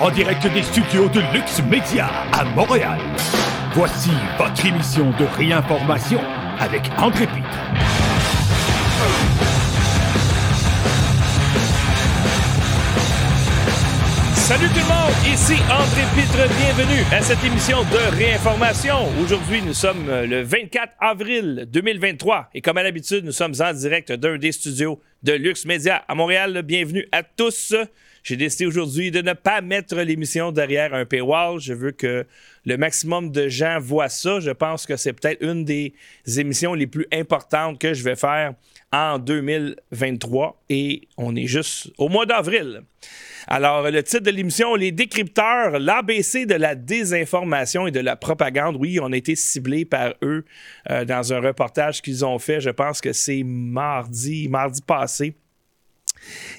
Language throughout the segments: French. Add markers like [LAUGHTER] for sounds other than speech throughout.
en direct des studios de Lux Media à Montréal. Voici votre émission de réinformation avec André Pitre. Salut tout le monde, ici André Pitre, bienvenue à cette émission de réinformation. Aujourd'hui, nous sommes le 24 avril 2023 et comme à l'habitude, nous sommes en direct d'un des studios de Lux Media à Montréal. Bienvenue à tous. J'ai décidé aujourd'hui de ne pas mettre l'émission derrière un paywall. Je veux que le maximum de gens voient ça. Je pense que c'est peut-être une des émissions les plus importantes que je vais faire en 2023 et on est juste au mois d'avril. Alors, le titre de l'émission, Les décrypteurs, l'ABC de la désinformation et de la propagande. Oui, on a été ciblé par eux euh, dans un reportage qu'ils ont fait. Je pense que c'est mardi, mardi passé.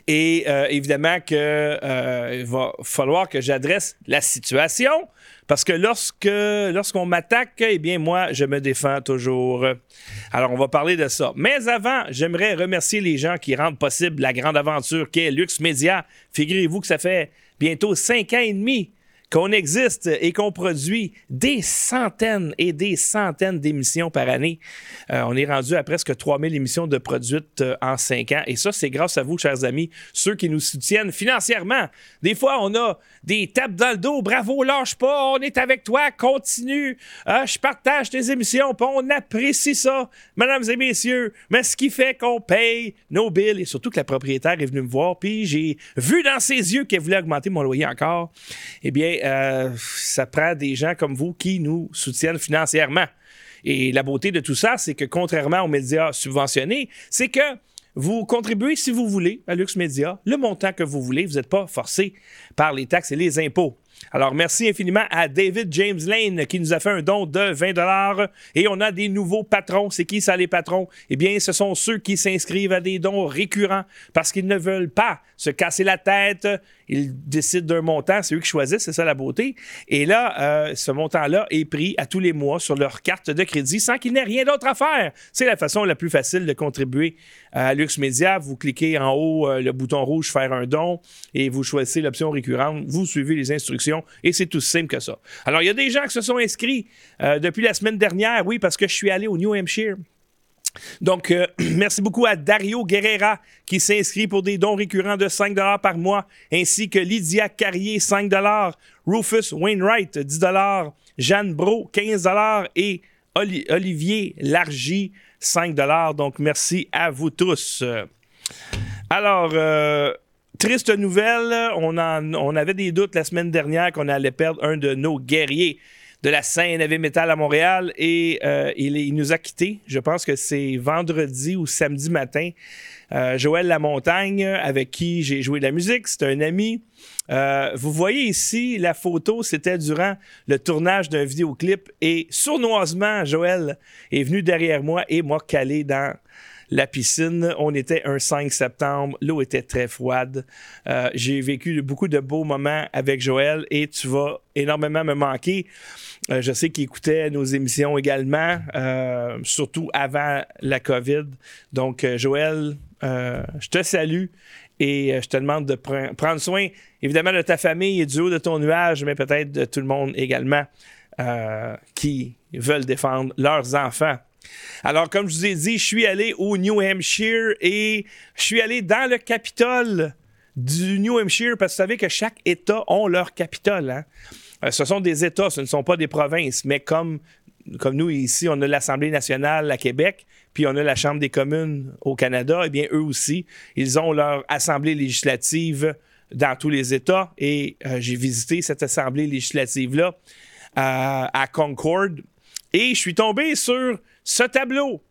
Et euh, évidemment qu'il euh, va falloir que j'adresse la situation parce que lorsqu'on m'attaque, eh bien moi, je me défends toujours. Alors, on va parler de ça. Mais avant, j'aimerais remercier les gens qui rendent possible la grande aventure qu'est Lux Media. Figurez-vous que ça fait bientôt cinq ans et demi qu'on existe et qu'on produit des centaines et des centaines d'émissions par année. Euh, on est rendu à presque 3000 émissions de produites euh, en cinq ans. Et ça, c'est grâce à vous, chers amis, ceux qui nous soutiennent financièrement. Des fois, on a des tapes dans le dos. Bravo, lâche pas, on est avec toi, continue. Euh, je partage tes émissions, on apprécie ça, mesdames et messieurs. Mais ce qui fait qu'on paye nos billes et surtout que la propriétaire est venue me voir, puis j'ai vu dans ses yeux qu'elle voulait augmenter mon loyer encore. Eh bien, euh, ça prend des gens comme vous qui nous soutiennent financièrement. Et la beauté de tout ça, c'est que contrairement aux médias subventionnés, c'est que vous contribuez si vous voulez à Lux Media, le montant que vous voulez. Vous n'êtes pas forcé par les taxes et les impôts. Alors, merci infiniment à David James Lane qui nous a fait un don de 20 et on a des nouveaux patrons. C'est qui ça, les patrons? Eh bien, ce sont ceux qui s'inscrivent à des dons récurrents parce qu'ils ne veulent pas se casser la tête. Ils décident d'un montant, c'est eux qui choisissent, c'est ça la beauté. Et là, euh, ce montant-là est pris à tous les mois sur leur carte de crédit sans qu'il n'ait rien d'autre à faire. C'est la façon la plus facile de contribuer à Lux Media. Vous cliquez en haut euh, le bouton rouge Faire un don et vous choisissez l'option récurrente. Vous suivez les instructions et c'est tout simple que ça. Alors, il y a des gens qui se sont inscrits euh, depuis la semaine dernière, oui, parce que je suis allé au New Hampshire. Donc, euh, [CLEARS THROAT] merci beaucoup à Dario Guerrera qui s'inscrit pour des dons récurrents de 5 par mois, ainsi que Lydia Carrier, 5 Rufus Wainwright, 10 Jeanne Bro, 15 et Olivier Largy, 5 Donc, merci à vous tous. Alors, euh, triste nouvelle, on, avait des doutes la semaine dernière qu'on allait perdre un de nos guerriers de la scène heavy metal à Montréal et euh, il, nous a quittés. Je pense que c'est vendredi ou samedi matin. Euh, Joël Lamontagne, avec qui j'ai joué de la musique, c'est un ami. Euh, vous voyez ici la photo, c'était durant le tournage d'un vidéoclip et sournoisement, Joël est venu derrière moi et m'a calé dans la piscine. On était un 5 septembre, l'eau était très froide. Euh, j'ai vécu beaucoup de beaux moments avec Joël et tu vas énormément me manquer. Euh, je sais qu'il écoutait nos émissions également, euh, surtout avant la COVID. Donc, Joël, je te salue et je te demande de prendre soin, évidemment, de ta famille et du haut de ton nuage, mais peut-être de tout le monde également qui veulent défendre leurs enfants. Alors, comme je vous ai dit, je suis allé au New Hampshire et je suis allé dans le Capitole du New Hampshire parce que vous savez que chaque État a leur Capitole. Hein. Euh, ce sont des États, ce ne sont pas des provinces, mais comme, nous ici, on a l'Assemblée nationale à Québec, puis on a la Chambre des communes au Canada, eh bien, eux aussi, ils ont leur Assemblée législative dans tous les États et euh, j'ai visité cette Assemblée législative-là à Concord et je suis tombé sur ce tableau.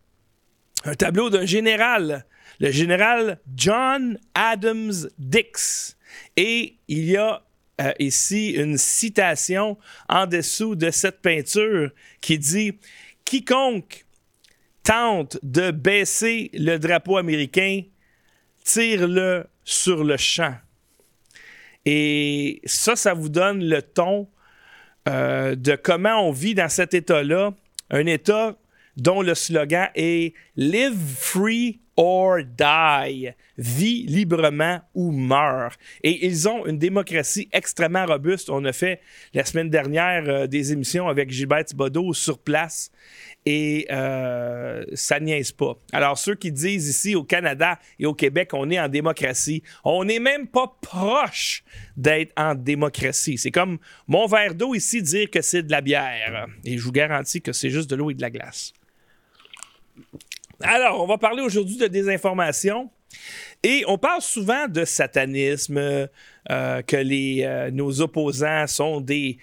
Un tableau d'un général, le général John Adams Dix. Et il y a euh, ici une citation en dessous de cette peinture qui dit Quiconque tente de baisser le drapeau américain, tire-le sur le champ. Et ça, ça vous donne le ton euh, de comment on vit dans cet État-là, un État dont le slogan est Live Free or die, vis librement ou meurt. Et ils ont une démocratie extrêmement robuste. On a fait la semaine dernière euh, des émissions avec Gilbert Thibodeau sur place et euh, ça niaise pas. Alors, ceux qui disent ici au Canada et au Québec, on est en démocratie, on n'est même pas proche d'être en démocratie. C'est comme mon verre d'eau ici dire que c'est de la bière. Et je vous garantis que c'est juste de l'eau et de la glace. Alors, on va parler aujourd'hui de désinformation. Et on parle souvent de satanisme, euh, que euh, nos opposants sont des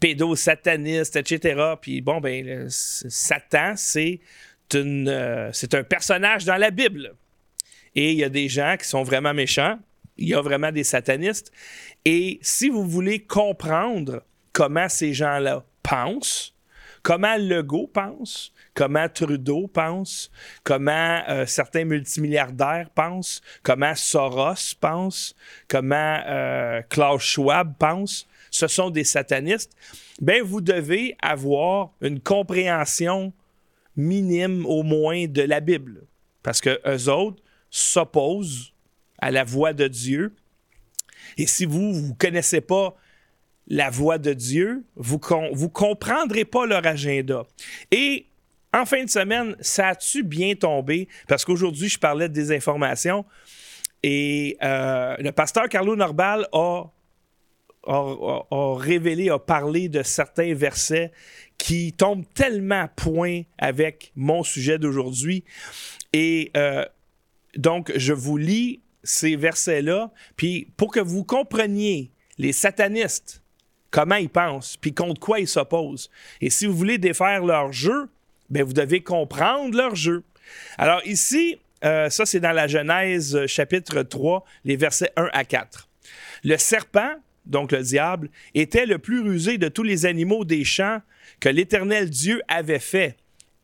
pédosatanistes, etc. Puis bon, ben, Satan, euh, c'est un personnage dans la Bible. Et il y a des gens qui sont vraiment méchants. Il y a vraiment des satanistes. Et si vous voulez comprendre comment ces gens-là pensent, comment Legault pense, comment Trudeau pense, comment euh, certains multimilliardaires pensent, comment Soros pense, comment euh, Klaus Schwab pense, ce sont des satanistes, ben vous devez avoir une compréhension minime au moins de la Bible. Parce que eux autres s'opposent à la voix de Dieu. Et si vous ne connaissez pas la voix de Dieu, vous ne comprendrez pas leur agenda. Et en fin de semaine, ça a-tu bien tombé? Parce qu'aujourd'hui, je parlais de désinformation et euh, le pasteur Carlo Norbal a, a, révélé, a parlé de certains versets qui tombent tellement à point avec mon sujet d'aujourd'hui. Et euh, donc, je vous lis ces versets-là, puis pour que vous compreniez les satanistes, comment ils pensent, puis contre quoi ils s'opposent. Et si vous voulez défaire leur jeu, ben vous devez comprendre leur jeu. Alors ici, euh, ça c'est dans la Genèse euh, chapitre 3, les versets 1 à 4. Le serpent, donc le diable, était le plus rusé de tous les animaux des champs que l'Éternel Dieu avait fait.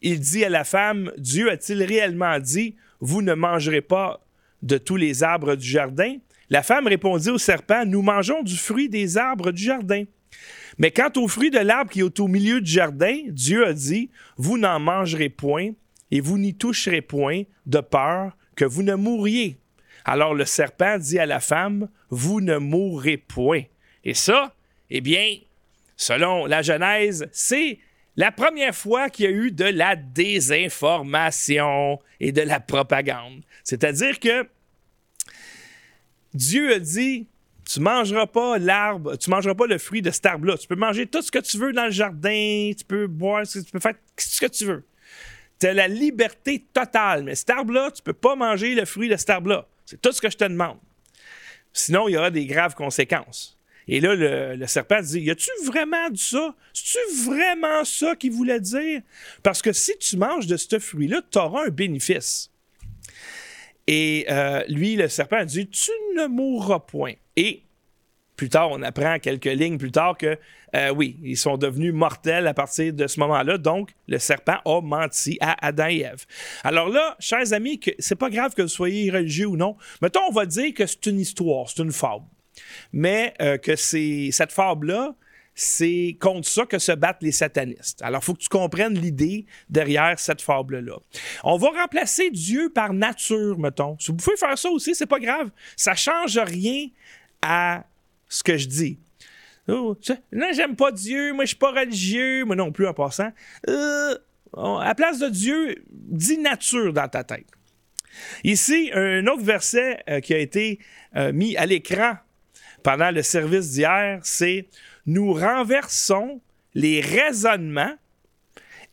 Il dit à la femme, Dieu a-t-il réellement dit, vous ne mangerez pas de tous les arbres du jardin? La femme répondit au serpent, nous mangeons du fruit des arbres du jardin. Mais quant au fruit de l'arbre qui est au milieu du jardin, Dieu a dit, vous n'en mangerez point et vous n'y toucherez point de peur que vous ne mouriez. Alors le serpent dit à la femme, vous ne mourrez point. Et ça, eh bien, selon la Genèse, c'est la première fois qu'il y a eu de la désinformation et de la propagande. C'est-à-dire que Dieu a dit, tu mangeras pas l'arbre, tu mangeras pas le fruit de cet arbre-là. Tu peux manger tout ce que tu veux dans le jardin, tu peux boire, tu peux faire ce que tu veux. Tu as la liberté totale, mais cet arbre-là, tu peux pas manger le fruit de cet arbre-là. C'est tout ce que je te demande. Sinon, il y aura des graves conséquences. Et là, le, serpent dit Y a-tu vraiment dit ça? C'est-tu vraiment ça qu'il voulait dire? Parce que si tu manges de ce fruit-là, tu auras un bénéfice. Et euh, lui, le serpent, dit Tu ne mourras point. Et plus tard, on apprend quelques lignes plus tard que euh, oui, ils sont devenus mortels à partir de ce moment-là. Donc, le serpent a menti à Adam et Ève. Alors là, chers amis, c'est pas grave que vous soyez religieux ou non. Mettons, on va dire que c'est une histoire, c'est une fable. Mais euh, que c'est cette fable-là, c'est contre ça que se battent les satanistes. Alors, il faut que tu comprennes l'idée derrière cette fable-là. On va remplacer Dieu par nature, mettons. Si vous pouvez faire ça aussi, c'est pas grave. Ça change rien à ce que je dis. Oh, non, j'aime pas Dieu, moi je suis pas religieux, moi non plus en passant. Euh, à la place de Dieu, dis nature dans ta tête. Ici, un autre verset euh, qui a été euh, mis à l'écran pendant le service d'hier, c'est Nous renversons les raisonnements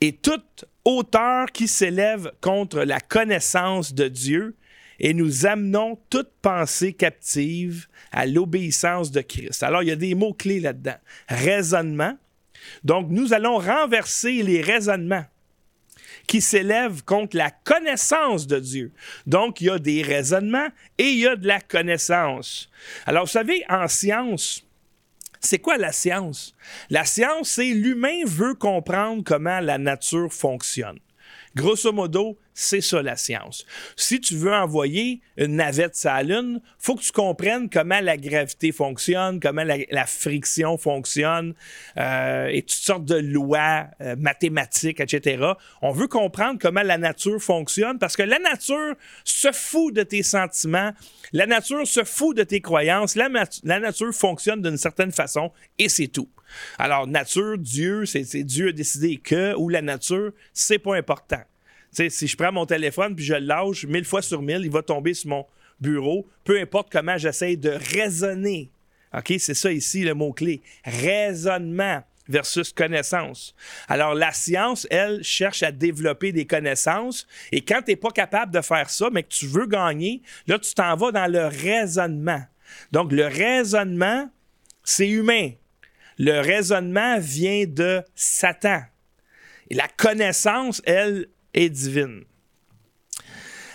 et toute hauteur qui s'élève contre la connaissance de Dieu et nous amenons toute pensée captive à l'obéissance de Christ. Alors, il y a des mots-clés là-dedans. Raisonnement. Donc, nous allons renverser les raisonnements qui s'élèvent contre la connaissance de Dieu. Donc, il y a des raisonnements et il y a de la connaissance. Alors, vous savez, en science, c'est quoi la science? La science, c'est l'humain veut comprendre comment la nature fonctionne. Grosso modo, c'est ça la science. Si tu veux envoyer une navette sur la Lune, faut que tu comprennes comment la gravité fonctionne, comment la, friction fonctionne, euh, et toutes sortes de lois euh, mathématiques, etc. On veut comprendre comment la nature fonctionne parce que la nature se fout de tes sentiments, la nature se fout de tes croyances, la, la nature fonctionne d'une certaine façon et c'est tout. Alors, nature, Dieu, c'est Dieu a décidé que, ou la nature, c'est pas important. Si je prends mon téléphone puis je le lâche mille fois sur mille, il va tomber sur mon bureau, peu importe comment j'essaie de raisonner. OK? C'est ça ici le mot-clé. Raisonnement versus connaissance. Alors, la science, elle, cherche à développer des connaissances. Et quand tu n'es pas capable de faire ça, mais que tu veux gagner, là, tu t'en vas dans le raisonnement. Donc, le raisonnement, c'est humain. Le raisonnement vient de Satan. Et la connaissance, elle, est divine.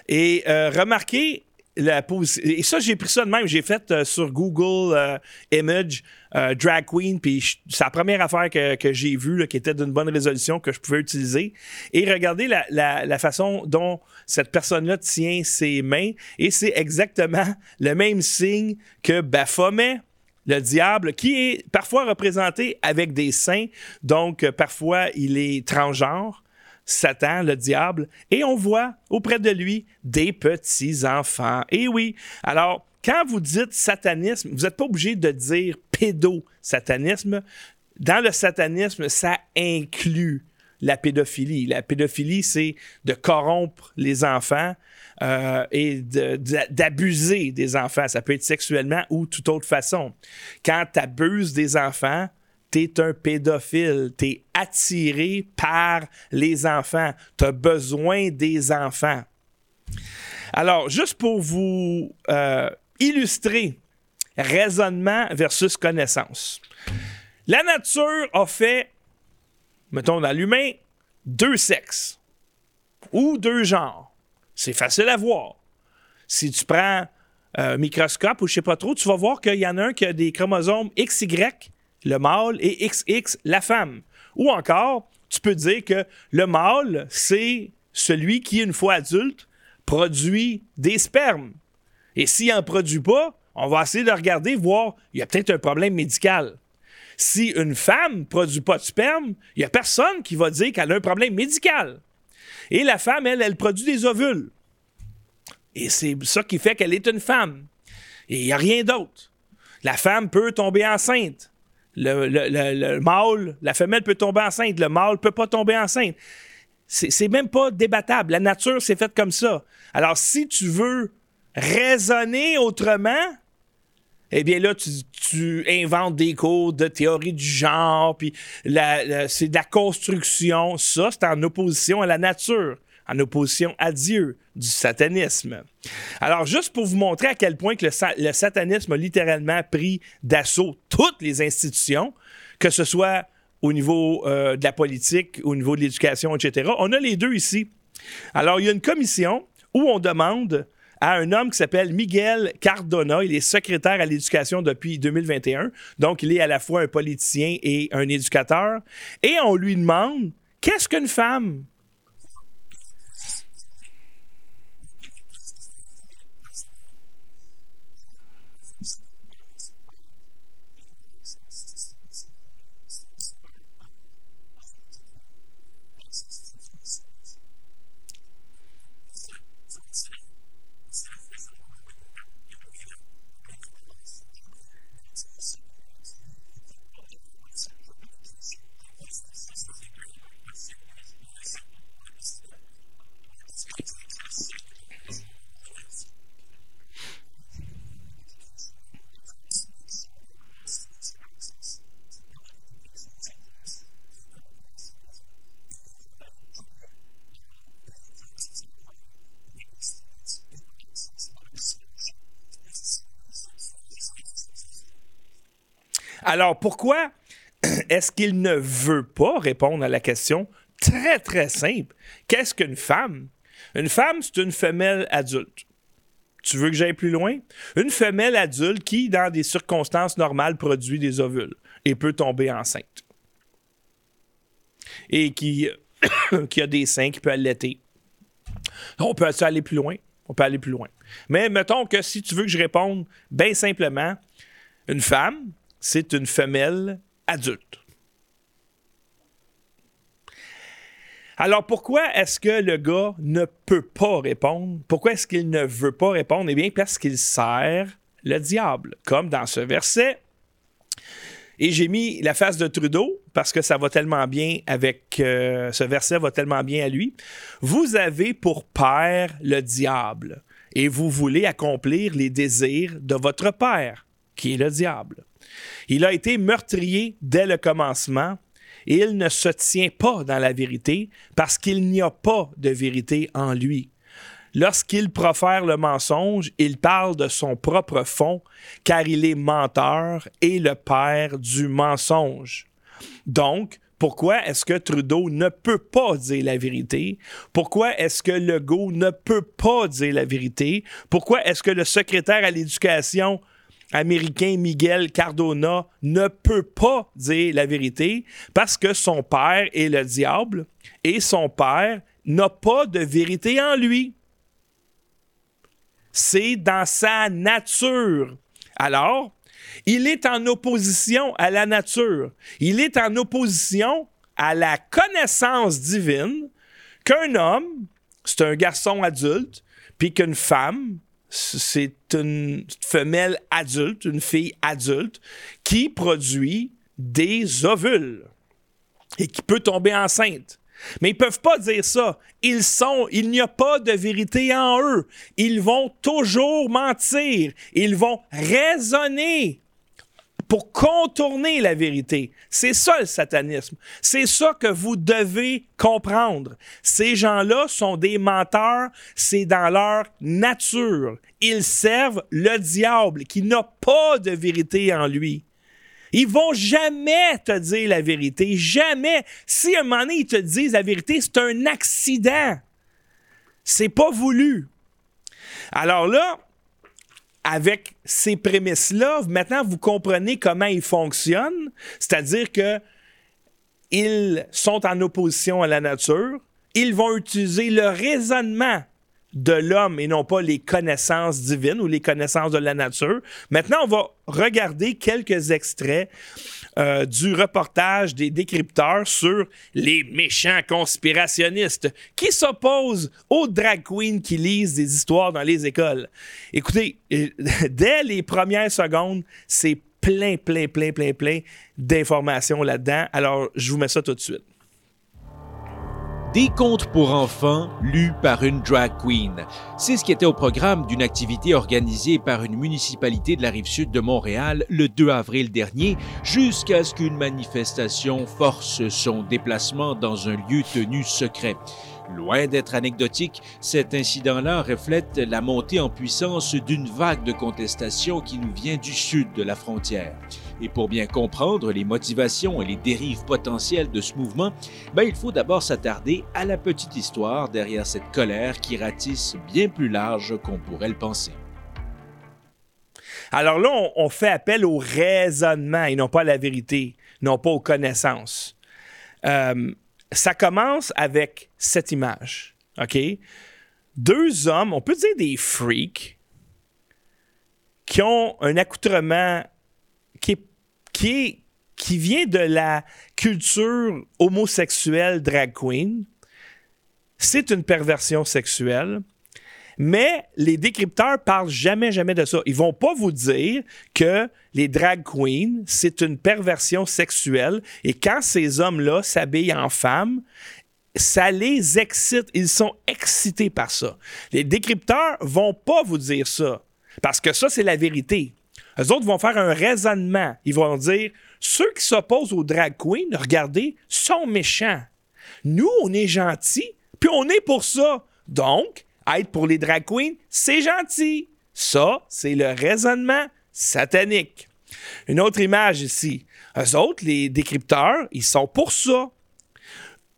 Et euh, remarquez, la et ça, j'ai pris ça de même. J'ai fait euh, sur Google euh, Image Drag Queen, puis c'est la première affaire que, j'ai vue qui était d'une bonne résolution que je pouvais utiliser. Et regardez la, la façon dont cette personne-là tient ses mains, et c'est exactement le même signe que Baphomet le diable, qui est parfois représenté avec des saints, donc parfois il est transgenre. Satan, le diable, et on voit auprès de lui des petits-enfants. Et oui, alors, quand vous dites satanisme, vous n'êtes pas obligé de dire pédosatanisme. Dans le satanisme, ça inclut la pédophilie. La pédophilie, c'est de corrompre les enfants euh, et d'abuser des enfants. Ça peut être sexuellement ou toute autre façon. Quand tu abuses des enfants, tu es un pédophile. Tu es attiré par les enfants. Tu as besoin des enfants. Alors, juste pour vous euh, illustrer raisonnement versus connaissance. La nature a fait, mettons dans l'humain, deux sexes ou deux genres. C'est facile à voir. Si tu prends un microscope ou je sais pas trop, tu vas voir qu'il y en a un qui a des chromosomes XY, le mâle, et XX, la femme. Ou encore, tu peux dire que le mâle, c'est celui qui, une fois adulte, produit des spermes. Et s'il n'en produit pas, on va essayer de regarder, voir, il y a peut-être un problème médical. Si une femme ne produit pas de sperme, il n'y a personne qui va dire qu'elle a un problème médical. Et la femme, elle, elle produit des ovules. Et c'est ça qui fait qu'elle est une femme. Et il n'y a rien d'autre. La femme peut tomber enceinte. Le, mâle, la femelle peut tomber enceinte. Le mâle ne peut pas tomber enceinte. C'est même pas débattable. La nature, s'est faite comme ça. Alors, si tu veux raisonner autrement, eh bien là, tu, inventes des cours de théorie du genre, puis c'est de la construction. Ça, c'est en opposition à la nature, en opposition à Dieu, du satanisme. Alors, juste pour vous montrer à quel point le, satanisme a littéralement pris d'assaut toutes les institutions, que ce soit au niveau euh, de la politique, au niveau de l'éducation, etc., on a les deux ici. Alors, il y a une commission où on demande à un homme qui s'appelle Miguel Cardona. Il est secrétaire à l'éducation depuis 2021. Donc, il est à la fois un politicien et un éducateur. Et on lui demande qu'est-ce qu'une femme? Alors, pourquoi [CLEARS THROAT] est-ce qu'il ne veut pas répondre à la question très, très simple? Qu'est-ce qu'une femme? Une femme, c'est une femelle adulte. Tu veux que j'aille plus loin? Une femelle adulte qui, dans des circonstances normales, produit des ovules et peut tomber enceinte. Et qui, [CLEARS THROAT] qui a des seins, qui peut allaiter. On peut aller plus loin. On peut aller plus loin. Mais mettons que si tu veux que je réponde bien simplement, une femme, c'est une femelle adulte. Alors pourquoi est-ce que le gars ne peut pas répondre? Pourquoi est-ce qu'il ne veut pas répondre? Eh bien, parce qu'il sert le diable, comme dans ce verset. Et j'ai mis la face de Trudeau parce que ça va tellement bien avec euh, ce verset va tellement bien à lui. Vous avez pour père le diable et vous voulez accomplir les désirs de votre père, qui est le diable. Il a été meurtrier dès le commencement et il ne se tient pas dans la vérité parce qu'il n'y a pas de vérité en lui. Lorsqu'il profère le mensonge, il parle de son propre fond, car il est menteur et le père du mensonge. Donc, pourquoi est-ce que Trudeau ne peut pas dire la vérité? Pourquoi est-ce que Legault ne peut pas dire la vérité? Pourquoi est-ce que le secrétaire à l'éducation américain Miguel Cardona ne peut pas dire la vérité parce que son père est le diable et son père n'a pas de vérité en lui. C'est dans sa nature. Alors, il est en opposition à la nature. Il est en opposition à la connaissance divine qu'un homme, c'est un garçon adulte, puis qu'une femme, c'est une femelle adulte, une fille adulte, qui produit des ovules et qui peut tomber enceinte. Mais ils peuvent pas dire ça. Ils sont, il n'y a pas de vérité en eux. Ils vont toujours mentir. Ils vont raisonner pour contourner la vérité. C'est ça le satanisme. C'est ça que vous devez comprendre. Ces gens-là sont des menteurs, c'est dans leur nature. Ils servent le diable qui n'a pas de vérité en lui. Ils vont jamais te dire la vérité, jamais. Si à un moment donné ils te disent la vérité, c'est un accident. C'est pas voulu. Alors là, avec ces prémices-là, maintenant vous comprenez comment ils fonctionnent, c'est-à-dire que ils sont en opposition à la nature, ils vont utiliser le raisonnement de l'homme et non pas les connaissances divines ou les connaissances de la nature. Maintenant, on va regarder quelques extraits euh, du reportage des décrypteurs sur les méchants conspirationnistes qui s'opposent aux drag queens qui lisent des histoires dans les écoles. Écoutez, euh, [LAUGHS] dès les premières secondes, c'est plein, plein, plein, plein, plein d'informations là-dedans. Alors, je vous mets ça tout de suite. Des contes pour enfants lus par une drag queen. C'est ce qui était au programme d'une activité organisée par une municipalité de la rive sud de Montréal le 2 avril dernier, jusqu'à ce qu'une manifestation force son déplacement dans un lieu tenu secret. Loin d'être anecdotique, cet incident-là reflète la montée en puissance d'une vague de contestation qui nous vient du sud de la frontière. Et pour bien comprendre les motivations et les dérives potentielles de ce mouvement, ben, il faut d'abord s'attarder à la petite histoire derrière cette colère qui ratisse bien plus large qu'on pourrait le penser. Alors là, on, fait appel au raisonnement et non pas à la vérité, non pas aux connaissances. Euh, ça commence avec cette image, OK? Deux hommes, on peut dire des freaks, qui ont un accoutrement qui est qui, vient de la culture homosexuelle drag queen. C'est une perversion sexuelle. Mais les décrypteurs parlent jamais, jamais de ça. Ils vont pas vous dire que les drag queens, c'est une perversion sexuelle et quand ces hommes-là s'habillent en femmes, ça les excite. Ils sont excités par ça. Les décrypteurs vont pas vous dire ça parce que ça, c'est la vérité. Les autres vont faire un raisonnement. Ils vont dire ceux qui s'opposent aux drag queens, regardez, sont méchants. Nous, on est gentils, puis on est pour ça. Donc, être pour les drag queens, c'est gentil. Ça, c'est le raisonnement satanique. Une autre image ici. Eux autres, les décrypteurs, ils sont pour ça.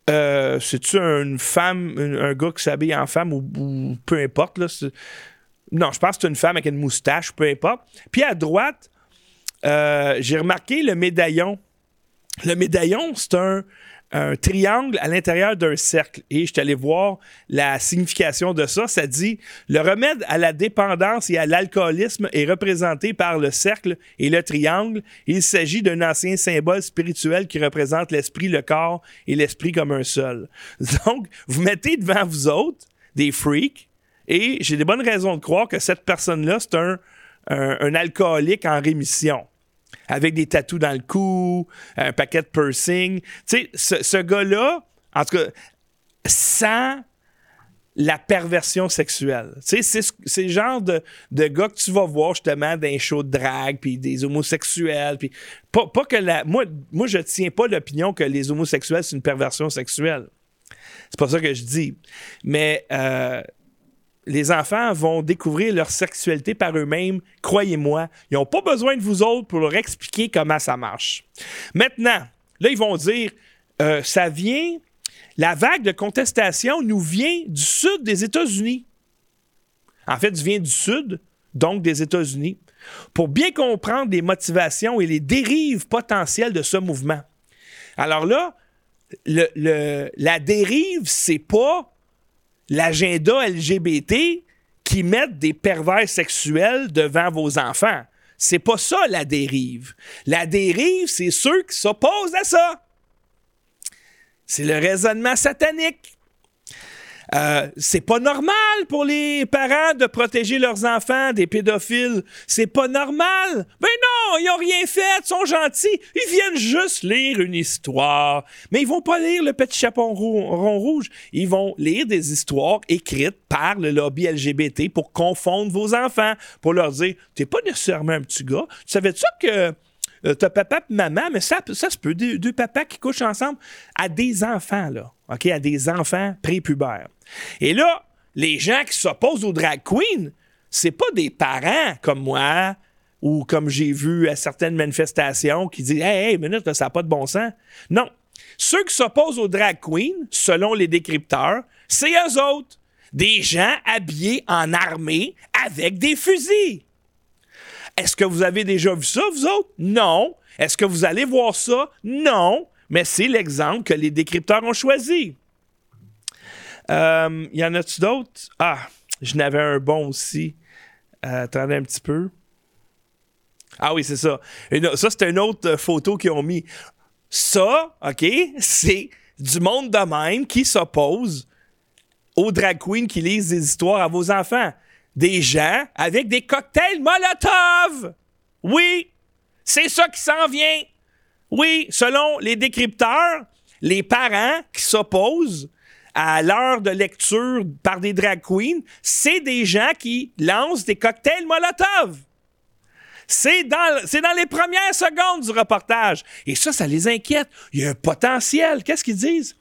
Euh, C'est-tu une femme, un, gars qui s'habille en femme ou, peu importe, là, non, je pense que c'est une femme avec une moustache, peu importe. Puis à droite, euh, j'ai remarqué le médaillon. Le médaillon, c'est un, un triangle à l'intérieur d'un cercle. Et je suis allé voir la signification de ça. Ça dit le remède à la dépendance et à l'alcoolisme est représenté par le cercle et le triangle. Il s'agit d'un ancien symbole spirituel qui représente l'esprit, le corps et l'esprit comme un seul. [LAUGHS] Donc, vous mettez devant vous autres des freaks et j'ai des bonnes raisons de croire que cette personne-là, c'est un, un alcoolique en rémission avec des tatous dans le cou, un paquet de piercing. Tu sais, ce, gars-là, en tout cas, sans la perversion sexuelle. Tu sais, c'est le genre de, de, gars que tu vas voir justement dans les shows de drague, puis des homosexuels, puis pas, que la... Moi, moi, je tiens pas l'opinion que les homosexuels, c'est une perversion sexuelle. C'est pas ça que je dis. Mais euh, les enfants vont découvrir leur sexualité par eux-mêmes. Croyez-moi, ils n'ont pas besoin de vous autres pour leur expliquer comment ça marche. Maintenant, là, ils vont dire, euh, ça vient, la vague de contestation nous vient du sud des États-Unis. En fait, vient du sud, donc des États-Unis, pour bien comprendre les motivations et les dérives potentielles de ce mouvement. Alors là, la dérive, c'est pas l'agenda LGBT qui mettent des pervers sexuels devant vos enfants. C'est pas ça la dérive. La dérive, c'est ceux qui s'opposent à ça. C'est le raisonnement satanique. Euh, c'est pas normal pour les parents de protéger leurs enfants des pédophiles. C'est pas normal. Ben non, ils ont rien fait, ils sont gentils. Ils viennent juste lire une histoire. Mais ils vont pas lire le petit chaperon rond rouge. Ils vont lire des histoires écrites par le lobby LGBT pour confondre vos enfants, pour leur dire, t'es pas nécessairement un petit gars. Tu savais-tu que euh, t'as papa et maman, mais ça, ça se peut, deux, deux, papas qui couchent ensemble à des enfants, là, À des enfants prépubères. Et là, les gens qui s'opposent aux drag queens, c'est pas des parents comme moi ou comme j'ai vu à certaines manifestations qui disent Hey, hey, minute, ça n'a pas de bon sens. Non. Ceux qui s'opposent aux drag queens, selon les décrypteurs, c'est eux autres. Des gens habillés en armée avec des fusils. Est-ce que vous avez déjà vu ça, vous autres? Non. Est-ce que vous allez voir ça? Non. Mais c'est l'exemple que les décrypteurs ont choisi. Euh, y en a-tu d'autres? Ah, je n'avais un bon aussi. Euh, attendez un petit peu. Ah oui, c'est ça. ça, c'est une autre photo qu'ils ont mis. Ça, OK, c'est du monde de même qui s'oppose aux drag queens qui lisent des histoires à vos enfants. Des gens avec des cocktails Molotov! Oui, c'est ça qui s'en vient. Oui, selon les décrypteurs, les parents qui s'opposent à l'heure de lecture par des drag queens, c'est des gens qui lancent des cocktails Molotov. C'est dans, les premières secondes du reportage. Et ça, ça les inquiète. Il y a un potentiel. Qu'est-ce qu'ils disent?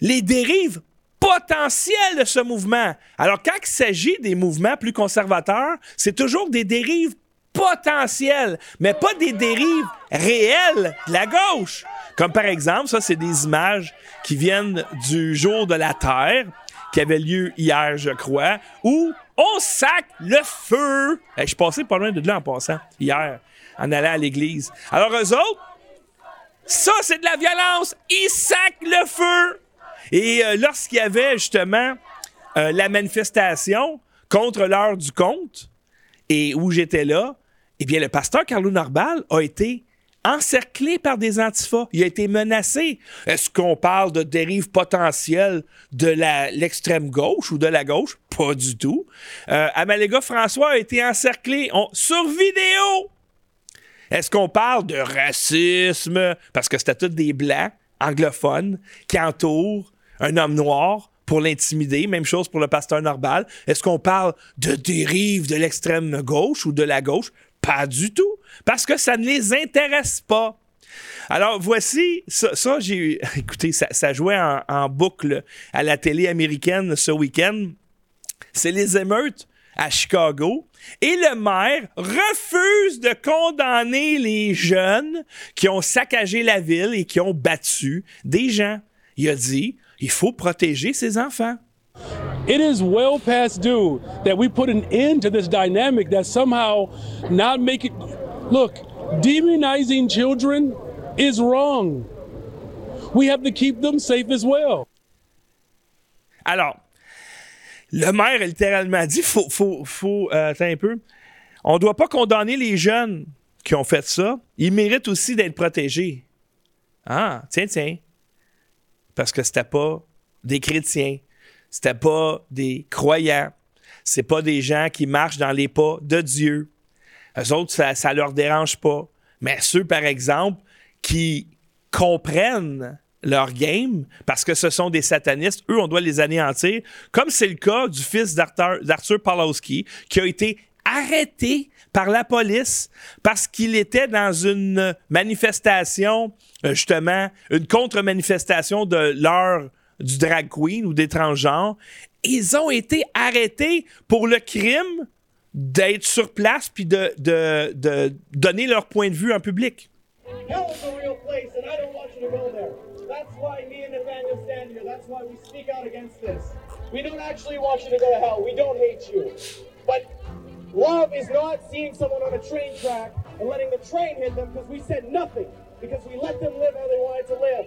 Les dérives potentielles de ce mouvement. Alors, quand il s'agit des mouvements plus conservateurs, c'est toujours des dérives potentielles, mais pas des dérives réelles de la gauche. Comme par exemple, ça, c'est des images qui viennent du jour de la Terre, qui avait lieu hier, je crois, où on sac le feu. je suis passé pas loin de là en passant, hier, en allant à l'église. Alors, eux autres, ça, c'est de la violence. Ils sacent le feu. Et euh, lorsqu'il y avait justement euh, la manifestation contre l'heure du compte, et où j'étais là, eh bien, le pasteur Carlo Narbal a été encerclé par des antifas. Il a été menacé. Est-ce qu'on parle de dérive potentielle de l'extrême gauche ou de la gauche? Pas du tout. Euh, Amalega François a été encerclé sur vidéo. Est-ce qu'on parle de racisme? Parce que c'était tous des blancs anglophones qui entourent un homme noir pour l'intimider. Même chose pour le pasteur Norbal. Est-ce qu'on parle de dérive de l'extrême gauche ou de la gauche? Pas du tout, parce que ça ne les intéresse pas. Alors voici, ça, j'ai [LAUGHS] écoutez, ça, jouait en, boucle à la télé américaine ce week-end. C'est les émeutes à Chicago. Et le maire refuse de condamner les jeunes qui ont saccagé la ville et qui ont battu des gens. Il a dit, il faut protéger ses enfants. It is well past due that we put an end to this dynamic that somehow not make it. Look, demonizing children is wrong. we have to keep them safe as well. Alors, le maire a littéralement dit faut, faut, faut euh, attends un peu. On ne doit pas condamner les jeunes qui ont fait ça. Ils méritent aussi d'être protégés. Ah, tiens, tiens. Parce que c'était pas des chrétiens. C'était pas des croyants. C'est pas des gens qui marchent dans les pas de Dieu. Eux autres, ça, ça leur dérange pas. Mais ceux, par exemple, qui comprennent leur game parce que ce sont des satanistes. Eux, on doit les anéantir, comme c'est le cas du fils d'Arthur Pawlowski, qui a été arrêté par la police parce qu'il était dans une manifestation, euh, justement, une contre-manifestation de l'heure du drag queen ou des. Ils ont été arrêtés pour le crime d'être sur place puis de, donner leur point de vue en public. But love is not seeing someone on a train track and letting the train hit them because we said nothing, because we let them live how they wanted to live.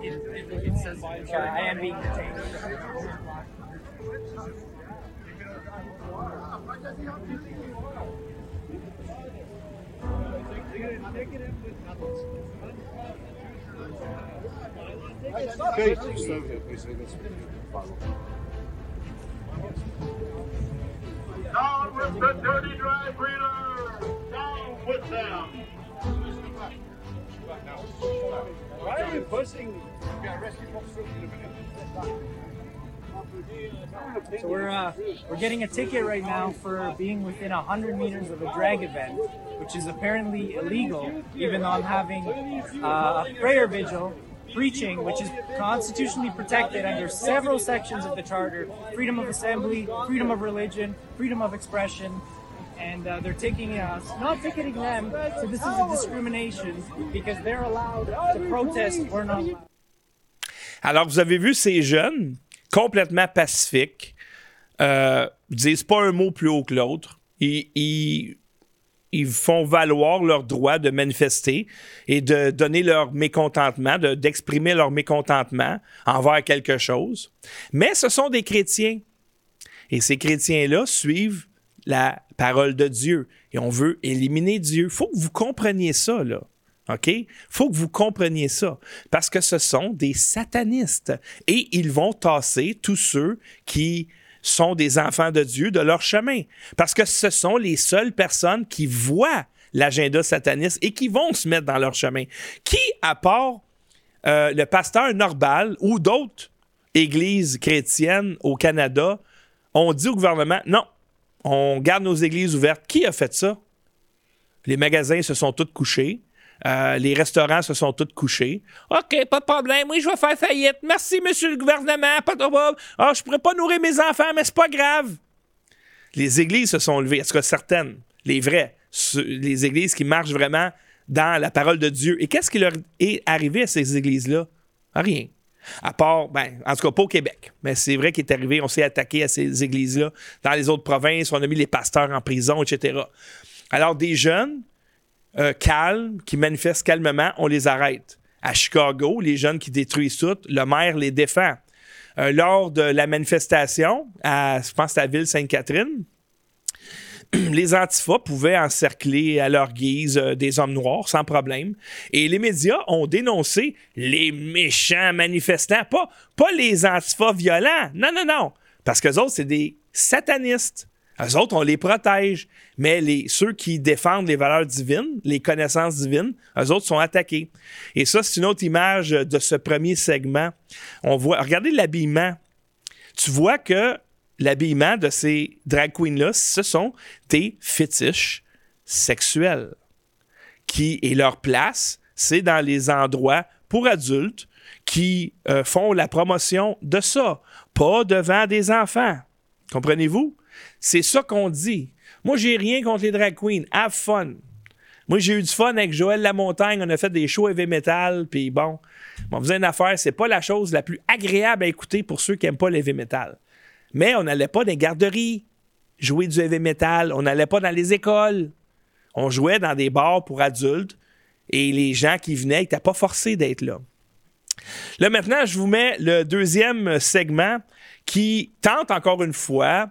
It, it, it says, I am being detained. Down with the dirty dry breeder! Down with them! Why are you pushing? So we're uh, we're getting a ticket right now for being within hundred meters of a drag event, which is apparently illegal, even though I'm having uh, a prayer vigil preaching, which is constitutionally protected under several sections of the charter: freedom of assembly, freedom of religion, freedom of expression. And they're taking us, not ticketing them, so this is a discrimination because they're allowed to protest, we're not allowed. Alors, vous avez vu ces jeunes complètement pacifiques, euh, disent pas un mot plus haut que l'autre. Ils, font valoir leur droit de manifester et de donner leur mécontentement, de, d'exprimer leur mécontentement envers quelque chose. Mais ce sont des chrétiens. Et ces chrétiens-là suivent la parole de Dieu. Et on veut éliminer Dieu. Il faut que vous compreniez ça, là. OK? faut que vous compreniez ça. Parce que ce sont des satanistes. Et ils vont tasser tous ceux qui sont des enfants de Dieu de leur chemin. Parce que ce sont les seules personnes qui voient l'agenda sataniste et qui vont se mettre dans leur chemin. Qui, à part euh, le pasteur Norbal ou d'autres églises chrétiennes au Canada, ont dit au gouvernement, non, on garde nos églises ouvertes. Qui a fait ça? Les magasins se sont tous couchés. Euh, les restaurants se sont tous couchés. OK, pas de problème. Oui, je vais faire faillite. Merci, monsieur le gouvernement. Pas de problème. Ah, je pourrais pas nourrir mes enfants, mais c'est pas grave. Les églises se sont levées. Est-ce que certaines, les vraies, les églises qui marchent vraiment dans la parole de Dieu. Et qu'est-ce qui leur est arrivé à ces églises-là? Rien. À part, ben, en tout cas, pas au Québec. Mais c'est vrai qu'il est arrivé, on s'est attaqué à ces églises-là. Dans les autres provinces, on a mis les pasteurs en prison, etc. Alors, des jeunes euh, calmes, qui manifestent calmement, on les arrête. À Chicago, les jeunes qui détruisent tout, le maire les défend. Euh, lors de la manifestation, à, je pense à la ville Sainte-Catherine, [CLEARS THROAT] les antifas pouvaient encercler à leur guise euh, des hommes noirs sans problème. Et les médias ont dénoncé les méchants manifestants, pas, pas les antifas violents. Non, non, non. Parce que autres, c'est des satanistes. Eux autres, on les protège. Mais ceux qui défendent les valeurs divines, les connaissances divines, eux autres sont attaqués. Et ça, c'est une autre image de ce premier segment. On voit, regardez l'habillement. Tu vois que l'habillement de ces drag queens-là, ce sont des fétiches sexuels. Qui, et leur place, c'est dans les endroits pour adultes qui euh, font la promotion de ça, pas devant des enfants. Comprenez-vous? C'est ça qu'on dit. Moi, j'ai rien contre les drag queens. Have fun. Moi, j'ai eu du fun avec Joël Lamontagne. On a fait des shows heavy metal. Puis bon, on faisait une affaire. C'est pas la chose la plus agréable à écouter pour ceux qui n'aiment pas l'heavy metal. Mais on n'allait pas dans les garderies jouer du heavy metal. On n'allait pas dans les écoles. On jouait dans des bars pour adultes. Et les gens qui venaient n'étaient pas forcés d'être là. Là, maintenant, je vous mets le deuxième segment qui tente encore une fois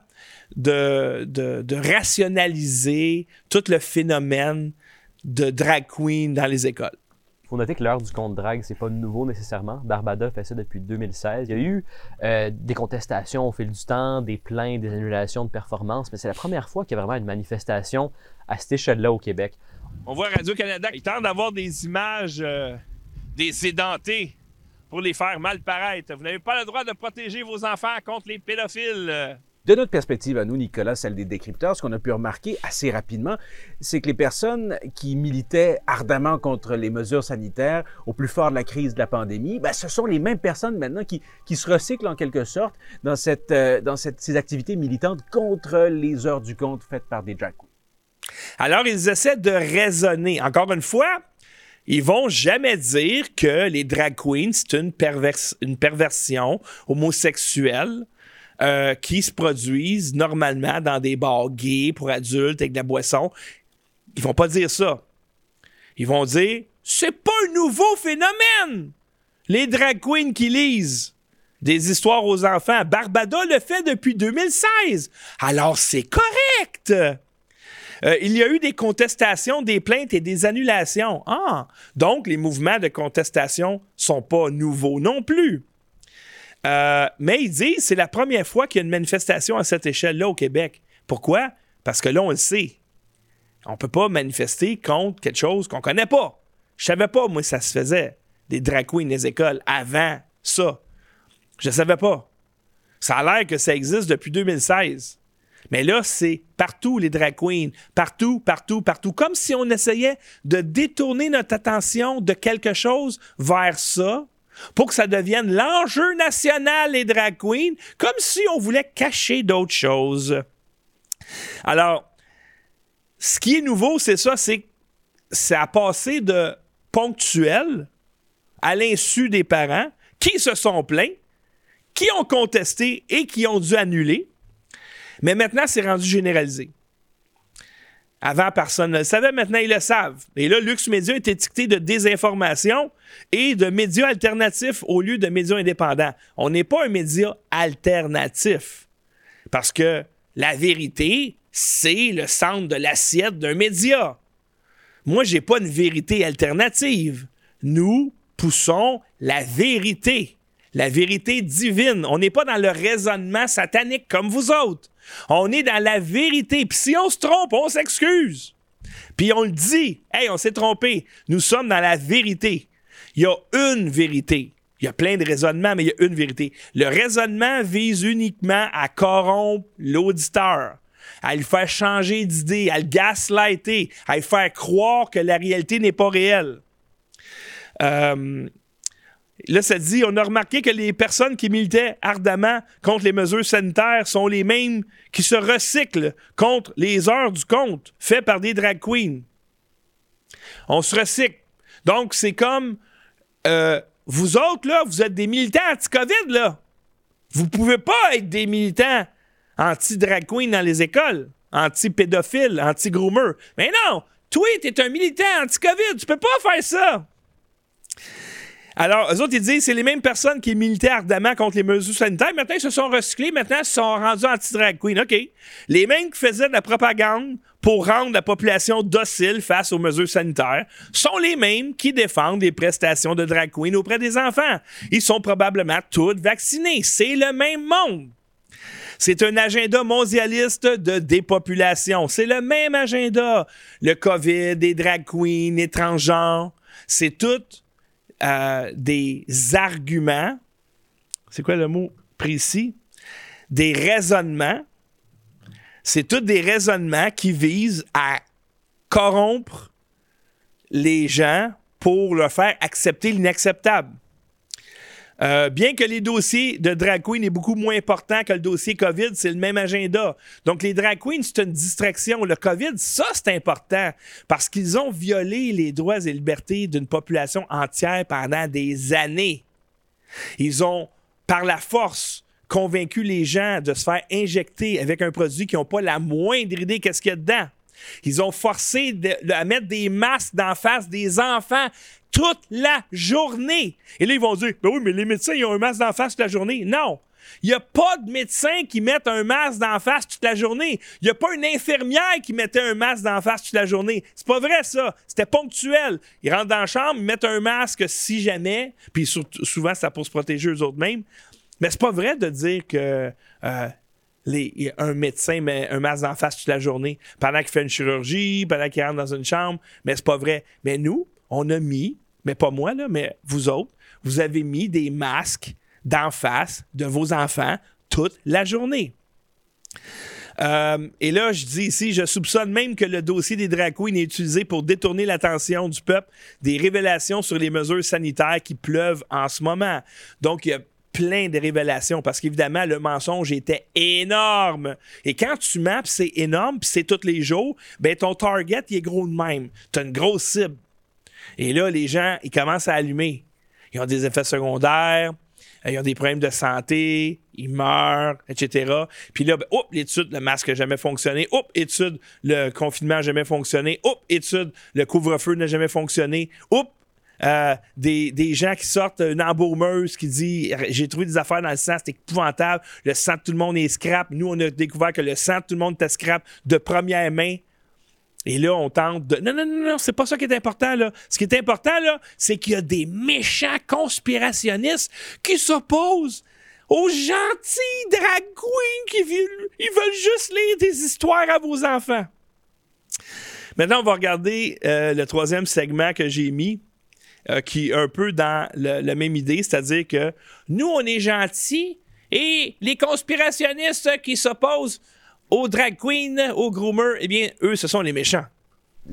de, de, de rationaliser tout le phénomène de drag queen dans les écoles. Il faut noter que l'heure du compte drague, c'est pas nouveau nécessairement. Barbada fait ça depuis 2016. Il y a eu euh, des contestations au fil du temps, des plaintes, des annulations de performances, mais c'est la première fois qu'il y a vraiment une manifestation à cette échelle-là au Québec. On voit Radio-Canada qui tente d'avoir des images euh, des édentés pour les faire mal paraître. Vous n'avez pas le droit de protéger vos enfants contre les pédophiles. De notre perspective à nous, Nicolas, celle des décrypteurs, ce qu'on a pu remarquer assez rapidement, c'est que les personnes qui militaient ardemment contre les mesures sanitaires au plus fort de la crise de la pandémie, ben, ce sont les mêmes personnes maintenant qui, qui se recyclent en quelque sorte dans, cette, euh, dans cette, ces activités militantes contre les heures du compte faites par des drag. Alors, ils essaient de raisonner. Encore une fois, ils vont jamais dire que les drag queens, c'est une, une perversion homosexuelle euh, qui se produisent normalement dans des bars gays pour adultes avec de la boisson. Ils vont pas dire ça. Ils vont dire c'est pas un nouveau phénomène. Les drag queens qui lisent des histoires aux enfants. Barbada le fait depuis 2016. Alors c'est correct. Euh, il y a eu des contestations, des plaintes et des annulations. Ah, donc les mouvements de contestation sont pas nouveaux non plus. Euh, mais ils disent c'est la première fois qu'il y a une manifestation à cette échelle-là au Québec. Pourquoi? Parce que là, on le sait. On peut pas manifester contre quelque chose qu'on connaît pas. Je savais pas, moi, ça se faisait. Des drag queens des écoles avant ça. Je savais pas. Ça a l'air que ça existe depuis 2016. Mais là, c'est partout les drag queens. Partout, partout, partout. Comme si on essayait de détourner notre attention de quelque chose vers ça pour que ça devienne l'enjeu national les drag queens, comme si on voulait cacher d'autres choses. Alors, ce qui est nouveau, c'est ça, c'est que ça a passé de ponctuel à l'insu des parents qui se sont plaints, qui ont contesté et qui ont dû annuler. Mais maintenant, c'est rendu généralisé. Avant, personne ne le savait. Maintenant, ils le savent. Et là, Lux Media est étiqueté de désinformation et de médias alternatifs au lieu de médias indépendants. On n'est pas un média alternatif. Parce que la vérité, c'est le centre de l'assiette d'un média. Moi, j'ai pas une vérité alternative. Nous poussons la vérité, la vérité divine. On n'est pas dans le raisonnement satanique comme vous autres. On est dans la vérité. Puis si on se trompe, on s'excuse. Puis on le dit. Hey, on s'est trompé. Nous sommes dans la vérité. Il y a une vérité. Il y a plein de raisonnements, mais il y a une vérité. Le raisonnement vise uniquement à corrompre l'auditeur, à le faire changer d'idée, à le gaslighter, à le faire croire que la réalité n'est pas réelle. Euh, Là, ça dit, on a remarqué que les personnes qui militaient ardemment contre les mesures sanitaires sont les mêmes qui se recyclent contre les heures du compte faites par des drag queens. On se recycle. Donc, c'est comme euh, vous autres, là, vous êtes des militants anti-COVID, là. Vous pouvez pas être des militants anti-drag queen dans les écoles, anti-pédophiles, anti-groomer. Mais non, toi, t'es un militant anti-COVID, tu peux pas faire ça. Alors, eux autres, ils disent c'est les mêmes personnes qui militaient ardemment contre les mesures sanitaires. Maintenant, ils se sont recyclés. Maintenant, ils se sont rendus anti-drag queen. OK. Les mêmes qui faisaient de la propagande pour rendre la population docile face aux mesures sanitaires sont les mêmes qui défendent les prestations de drag queen auprès des enfants. Ils sont probablement tous vaccinés. C'est le même monde. C'est un agenda mondialiste de dépopulation. C'est le même agenda. Le COVID, les drag queens, les transgenres, c'est tout euh, des arguments. C'est quoi le mot précis? Des raisonnements. C'est tous des raisonnements qui visent à corrompre les gens pour leur faire accepter l'inacceptable. Euh, bien que les dossiers de drag queen est beaucoup moins important que le dossier COVID, c'est le même agenda. Donc, les drag queens, c'est une distraction. Le COVID, ça, c'est important parce qu'ils ont violé les droits et libertés d'une population entière pendant des années. Ils ont, par la force, convaincu les gens de se faire injecter avec un produit qui n'ont pas la moindre idée qu'est-ce qu'il y a dedans. Ils ont forcé à mettre des masques d'en face des enfants toute la journée. Et là, ils vont dire, ben oui, mais les médecins, ils ont un masque d'en face toute la journée. Non. Il n'y a pas de médecin qui mette un masque d'en face toute la journée. Il n'y a pas une infirmière qui mettait un masque d'en face toute la journée. C'est pas vrai, ça. C'était ponctuel. Ils rentrent dans la chambre, ils mettent un masque si jamais, puis souvent, c'est pour se protéger eux autres mêmes. Mais c'est pas vrai de dire que euh, un médecin met un masque d'en face toute la journée pendant qu'il fait une chirurgie, pendant qu'il rentre dans une chambre. Mais c'est pas vrai. Mais nous, on a mis, mais pas moi, là, mais vous autres, vous avez mis des masques d'en face de vos enfants toute la journée. Euh, et là, je dis ici, je soupçonne même que le dossier des drag est utilisé pour détourner l'attention du peuple des révélations sur les mesures sanitaires qui pleuvent en ce moment. Donc, il y a plein de révélations parce qu'évidemment, le mensonge était énorme. Et quand tu puis c'est énorme, puis c'est tous les jours, ben ton target, il est gros de même. Tu as une grosse cible. Et là, les gens, ils commencent à allumer. Ils ont des effets secondaires, euh, ils ont des problèmes de santé, ils meurent, etc. Puis là, ben, oups, l'étude, le masque n'a jamais fonctionné. Oups, étude, le confinement n'a jamais fonctionné. Oups, étude, le couvre-feu n'a jamais fonctionné. Oups, euh, des, des gens qui sortent, une embaumeuse qui dit J'ai trouvé des affaires dans le sang, c'est épouvantable. Le sang de tout le monde est scrap. Nous, on a découvert que le sang de tout le monde était scrap de première main. Et là, on tente de. Non, non, non, non, c'est pas ça qui est important, là. Ce qui est important, là, c'est qu'il y a des méchants conspirationnistes qui s'opposent aux gentils drag queens qui veulent, ils veulent juste lire des histoires à vos enfants. Maintenant, on va regarder euh, le troisième segment que j'ai mis, euh, qui est un peu dans la même idée, c'est-à-dire que nous, on est gentils et les conspirationnistes qui s'opposent aux drag queens, aux groomers, eh bien, eux, ce sont les méchants.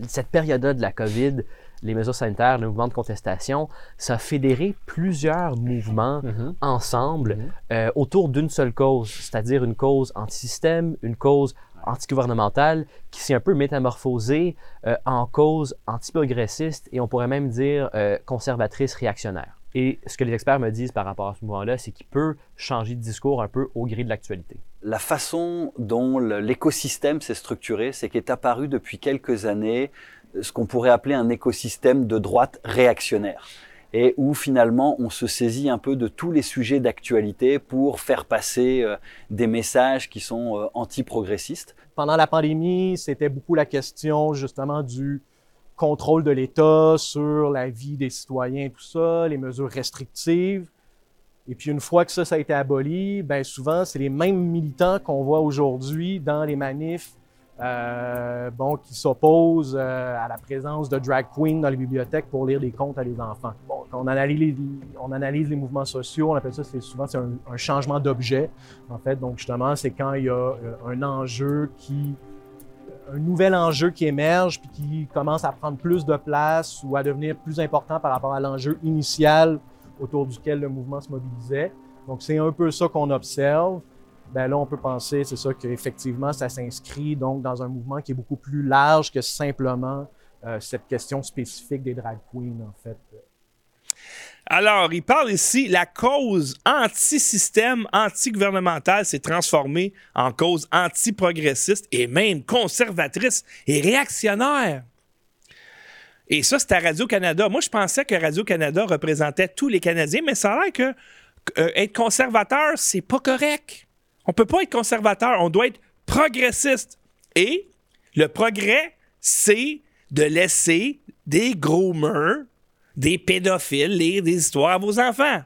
cette période-là de la COVID, les mesures sanitaires, le mouvement de contestation, ça a fédéré plusieurs mouvements ensemble euh, autour d'une seule cause, c'est-à-dire une cause anti-système, une cause anti-gouvernementale qui s'est un peu métamorphosée euh, en cause anti-progressiste et on pourrait même dire euh, conservatrice réactionnaire. Et ce que les experts me disent par rapport à ce mouvement-là, c'est qu'il peut changer de discours un peu au gré de l'actualité. La façon dont l'écosystème s'est structuré, c'est qu'est apparu depuis quelques années euh, ce qu'on pourrait appeler un écosystème de droite réactionnaire. Et où finalement on se saisit un peu de tous les sujets d'actualité pour faire passer euh, des messages qui sont euh, anti-progressistes. pendant la pandémie, c'était beaucoup la question justement du contrôle de l'État sur la vie des citoyens, tout ça, les mesures restrictives. Et puis une fois que ça, a été aboli, ben souvent, c'est les mêmes militants qu'on voit aujourd'hui dans les manifs euh, bon, qui s'opposent euh, à la présence de drag queens dans les bibliothèques pour lire des contes à des enfants. Bon, on analyse les, on analyse les mouvements sociaux, on appelle ça, c'est souvent c'est un, un changement d'objet, en fait. Donc justement, c'est quand il y a euh, un enjeu qui un nouvel enjeu qui émerge puis qui commence à prendre plus de place ou à devenir plus important par rapport à l'enjeu initial autour duquel le mouvement se mobilisait. Donc c'est un peu ça qu'on observe. Ben là, on peut penser, c'est ça, qu'effectivement, ça s'inscrit donc dans un mouvement qui est beaucoup plus large que simplement euh, cette question spécifique des drag queens, en fait. Alors, il parle ici, la cause anti-système, anti-gouvernementale s'est transformée en cause anti-progressiste et même conservatrice et réactionnaire. Et ça, c'était à Radio-Canada. Moi, je pensais que Radio-Canada représentait tous les Canadiens, mais ça a l'air que euh, être conservateur, c'est pas correct. On peut pas être conservateur, on doit être progressiste. Et le progrès, c'est de laisser des groomers, des pédophiles lire des histoires à vos enfants.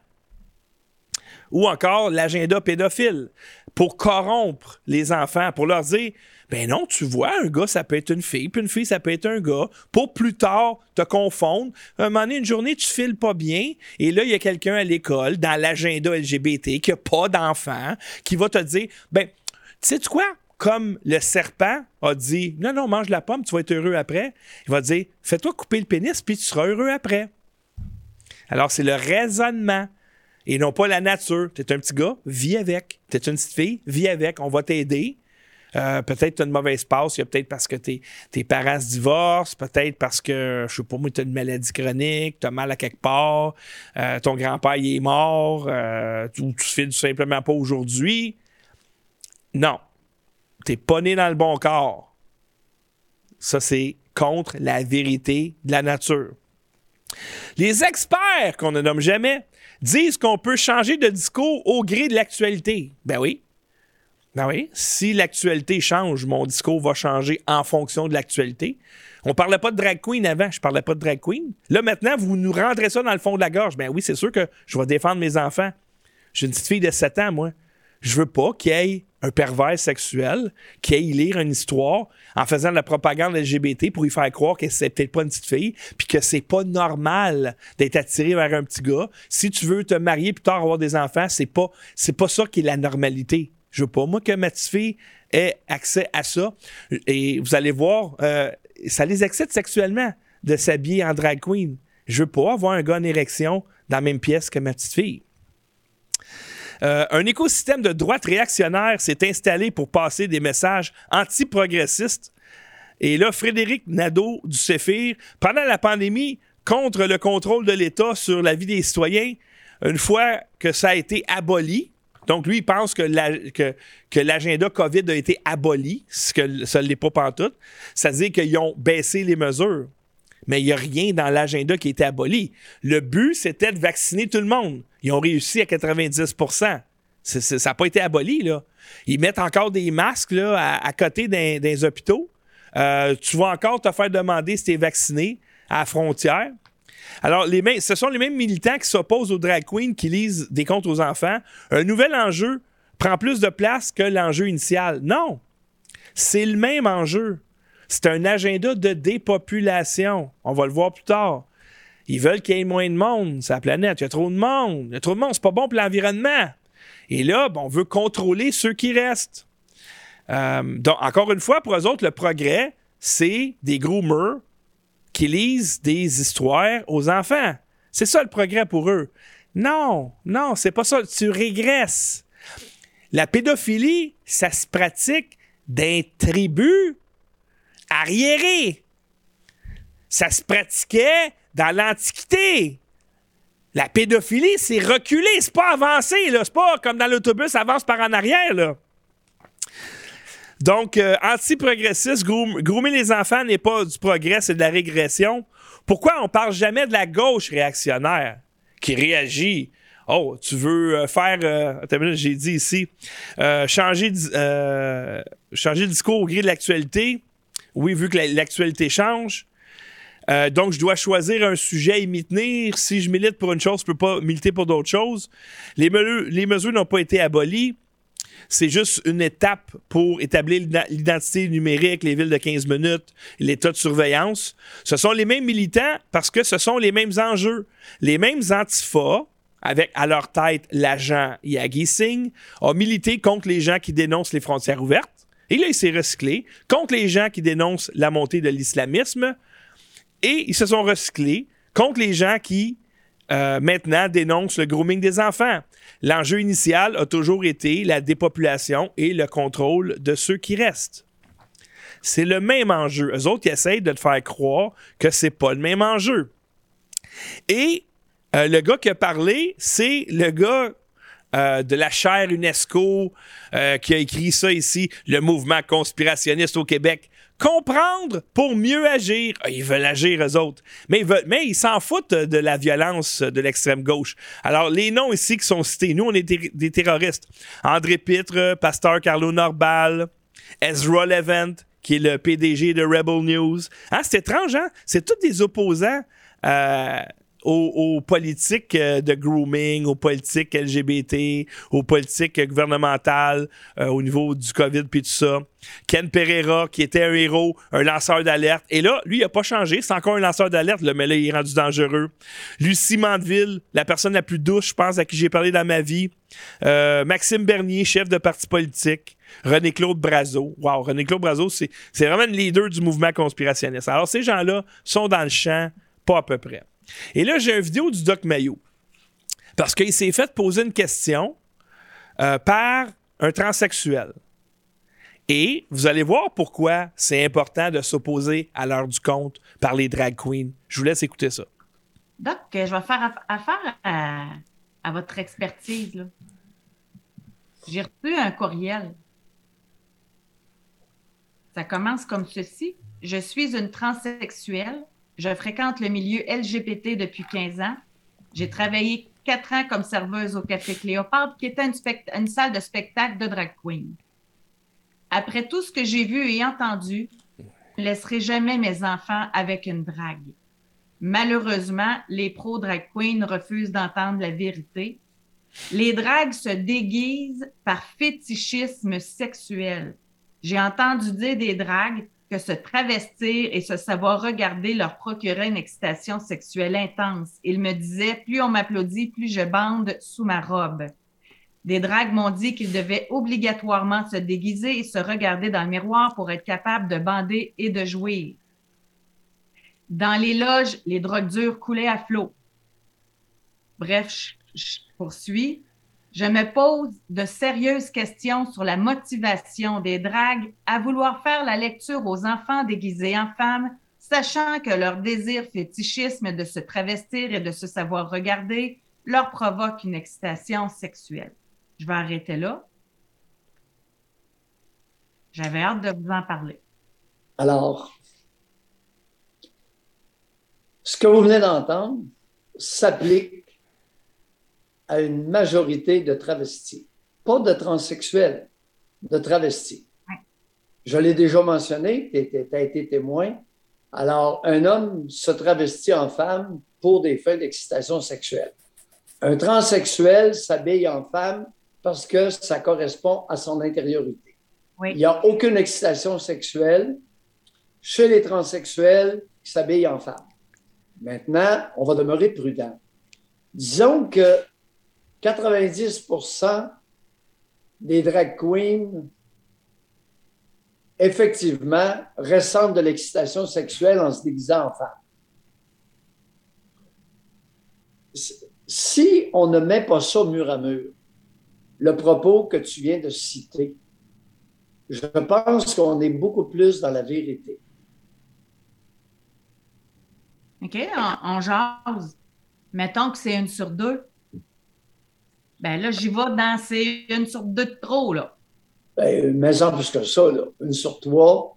Ou encore l'agenda pédophile pour corrompre les enfants, pour leur dire ben non, tu vois, un gars, ça peut être une fille, puis une fille, ça peut être un gars, pour plus tard te confondre. Un moment donné, une journée, tu files pas bien, et là, il y a quelqu'un à l'école, dans l'agenda LGBT, qui a pas d'enfant, qui va te dire ben, tu sais quoi? comme le serpent a dit Non, non, mange la pomme, tu vas être heureux après. Il va dire Fais-toi couper le pénis, puis tu seras heureux après. Alors, c'est le raisonnement et non pas la nature. Tu es un petit gars, vis avec. Tu es une petite fille, vis avec. On va t'aider. Euh, peut-être tu as une mauvaise passe, il y a peut-être parce que tes, parents se divorcent, peut-être parce que, je sais pas moi, tu as une maladie chronique, tu as mal à quelque part, euh, ton grand-père il est mort, euh, ou tu fais tout simplement pas aujourd'hui. Non. T'es pas né dans le bon corps. Ça, c'est contre la vérité de la nature. Les experts, qu'on ne nomme jamais, disent qu'on peut changer de discours au gré de l'actualité. Ben oui. Ben oui. Si l'actualité change, mon discours va changer en fonction de l'actualité. On parlait pas de drag queen avant, je parlais pas de drag queen. Là, maintenant, vous nous rentrez ça dans le fond de la gorge. Ben oui, c'est sûr que je vais défendre mes enfants. J'ai une petite fille de 7 ans, moi. Je veux pas qu'il y ait un pervers sexuel qui aille lire une histoire en faisant de la propagande LGBT pour lui faire croire que c'est peut-être pas une petite fille, puis que c'est pas normal d'être attiré vers un petit gars. Si tu veux te marier plus tard avoir des enfants, c'est pas c'est pas ça qui est la normalité. Je veux pas moi que ma fille ait accès à ça. Et vous allez voir, euh, ça les excite sexuellement de s'habiller en drag queen. Je veux pas avoir un gars en érection dans la même pièce que ma petite fille. Euh, un écosystème de droite réactionnaire s'est installé pour passer des messages anti-progressistes. Et là, Frédéric Nadeau du CEFIR, pendant la pandémie, contre le contrôle de l'État sur la vie des citoyens, une fois que ça a été aboli, donc lui, il pense que, l'agenda COVID a été aboli, ce que ça ne l'est pas pantoute. C'est-à-dire qu'ils ont baissé les mesures. Mais il n'y a rien dans l'agenda qui a été aboli. Le but, c'était de vacciner tout le monde. Ils ont réussi à 90% Ça n'a pas été aboli, là. Ils mettent encore des masques à, côté des, hôpitaux. Euh, tu vas encore te faire demander si tu es vacciné à la frontière. Alors, ce sont les mêmes militants qui s'opposent aux drag queens qui lisent des comptes aux enfants. Un nouvel enjeu prend plus de place que l'enjeu initial. Non, c'est le même enjeu. C'est un agenda de dépopulation. On va le voir plus tard. Ils veulent qu'il y ait moins de monde sur la planète. Il y a trop de monde. Il y a trop de monde. C'est pas bon pour l'environnement. Et là, on veut contrôler ceux qui restent. Euh, donc, encore une fois, pour eux autres, le progrès, c'est des gros qui lisent des histoires aux enfants. C'est ça le progrès pour eux. Non, non, c'est pas ça. Tu régresses. La pédophilie, ça se pratique d'un tribus arriéré. Ça se pratiquait dans l'Antiquité. La pédophilie, c'est reculé, c'est pas avancé, là. C'est pas comme dans l'autobus, avance par en arrière, là. Donc, euh, anti-progressiste, groomer les enfants n'est pas du progrès, c'est de la régression. Pourquoi on parle jamais de la gauche réactionnaire qui réagit? Oh, tu veux euh, faire, euh, j'ai dit ici, changer, changer le discours au gré de l'actualité. Oui, vu que l'actualité change. Euh, donc, je dois choisir un sujet et m'y tenir. Si je milite pour une chose, je ne peux pas militer pour d'autres choses. Les mesures n'ont pas été abolies. C'est juste une étape pour établir l'identité numérique, les villes de 15 minutes, l'état de surveillance. Ce sont les mêmes militants parce que ce sont les mêmes enjeux. Les mêmes antifas, avec à leur tête l'agent Yagi Singh, ont milité contre les gens qui dénoncent les frontières ouvertes. Et là, il s'est recyclé contre les gens qui dénoncent la montée de l'islamisme. Et ils se sont recyclés contre les gens qui, euh, maintenant, dénoncent le grooming des enfants. L'enjeu initial a toujours été la dépopulation et le contrôle de ceux qui restent. C'est le même enjeu. Eux autres, ils essayent de te faire croire que c'est pas le même enjeu. Et euh, le gars qui a parlé, c'est le gars euh, de la chaire UNESCO qui a écrit ça ici, le mouvement conspirationniste au Québec. Comprendre pour mieux agir. Ah, ils veulent agir, eux autres. Mais ils, mais ils s'en foutent de la violence de l'extrême gauche. Alors, les noms ici qui sont cités, nous, on est des terroristes. André Pitre, Pasteur Carlo Norbal, Ezra Levent, qui est le PDG de Rebel News. Hein, c'est étrange, hein? C'est tous des opposants euh, aux, aux politiques euh, de grooming, aux politiques LGBT, aux politiques gouvernementales euh, au niveau du COVID puis tout ça. Ken Pereira, qui était un héros, un lanceur d'alerte. Et là, lui, il n'a pas changé. C'est encore un lanceur d'alerte, mais là, il est rendu dangereux. Lucie Mandeville, la personne la plus douce, je pense, à qui j'ai parlé dans ma vie. Euh, Maxime Bernier, chef de parti politique. René-Claude Brazo. Wow, René-Claude Brazo, c'est vraiment le leader du mouvement conspirationniste. Alors, ces gens-là sont dans le champ, pas à peu près. Et là, j'ai une vidéo du Doc Mayo. Parce qu'il s'est fait poser une question euh, par un transsexuel. Et vous allez voir pourquoi c'est important de s'opposer à l'heure du compte par les drag queens. Je vous laisse écouter ça. Doc, je vais faire aff- affaire à, à votre expertise. J'ai reçu un courriel. Ça commence comme ceci. Je suis une transsexuelle. Je fréquente le milieu LGBT depuis 15 ans. J'ai travaillé quatre ans comme serveuse au Café Cléopâtre, qui était une, salle de spectacle de drag queen. Après tout ce que j'ai vu et entendu, je ne laisserai jamais mes enfants avec une drague. Malheureusement, les pros drag queens refusent d'entendre la vérité. Les dragues se déguisent par fétichisme sexuel. J'ai entendu dire des dragues que se travestir et se savoir regarder leur procurait une excitation sexuelle intense. Ils me disaient, plus on m'applaudit, plus je bande sous ma robe. Des dragues m'ont dit qu'ils devaient obligatoirement se déguiser et se regarder dans le miroir pour être capables de bander et de jouir. Dans les loges, les drogues dures coulaient à flot. Bref, je poursuis. Je me pose de sérieuses questions sur la motivation des dragues à vouloir faire la lecture aux enfants déguisés en femmes, sachant que leur désir fétichisme de se travestir et de se savoir regarder leur provoque une excitation sexuelle. Je vais arrêter là. J'avais hâte de vous en parler. Alors, ce que vous venez d'entendre s'applique à une majorité de travestis, pas de transsexuels, de travestis. Je l'ai déjà mentionné, tu as été témoin. Alors, un homme se travestit en femme pour des fins d'excitation sexuelle. Un transsexuel s'habille en femme parce que ça correspond à son intériorité. Oui. Il n'y a aucune excitation sexuelle chez les transsexuels qui s'habillent en femme. Maintenant, on va demeurer prudent. Disons que 90% des drag queens, effectivement, ressentent de l'excitation sexuelle en se déguisant en femme. Si on ne met pas ça mur à mur, le propos que tu viens de citer, je pense qu'on est beaucoup plus dans la vérité. OK, on, on jase. Mettons que c'est une sur deux. Ben là, j'y vais dans c'est une sur deux de trop, là. Ben, mais en plus que ça, là, une sur trois.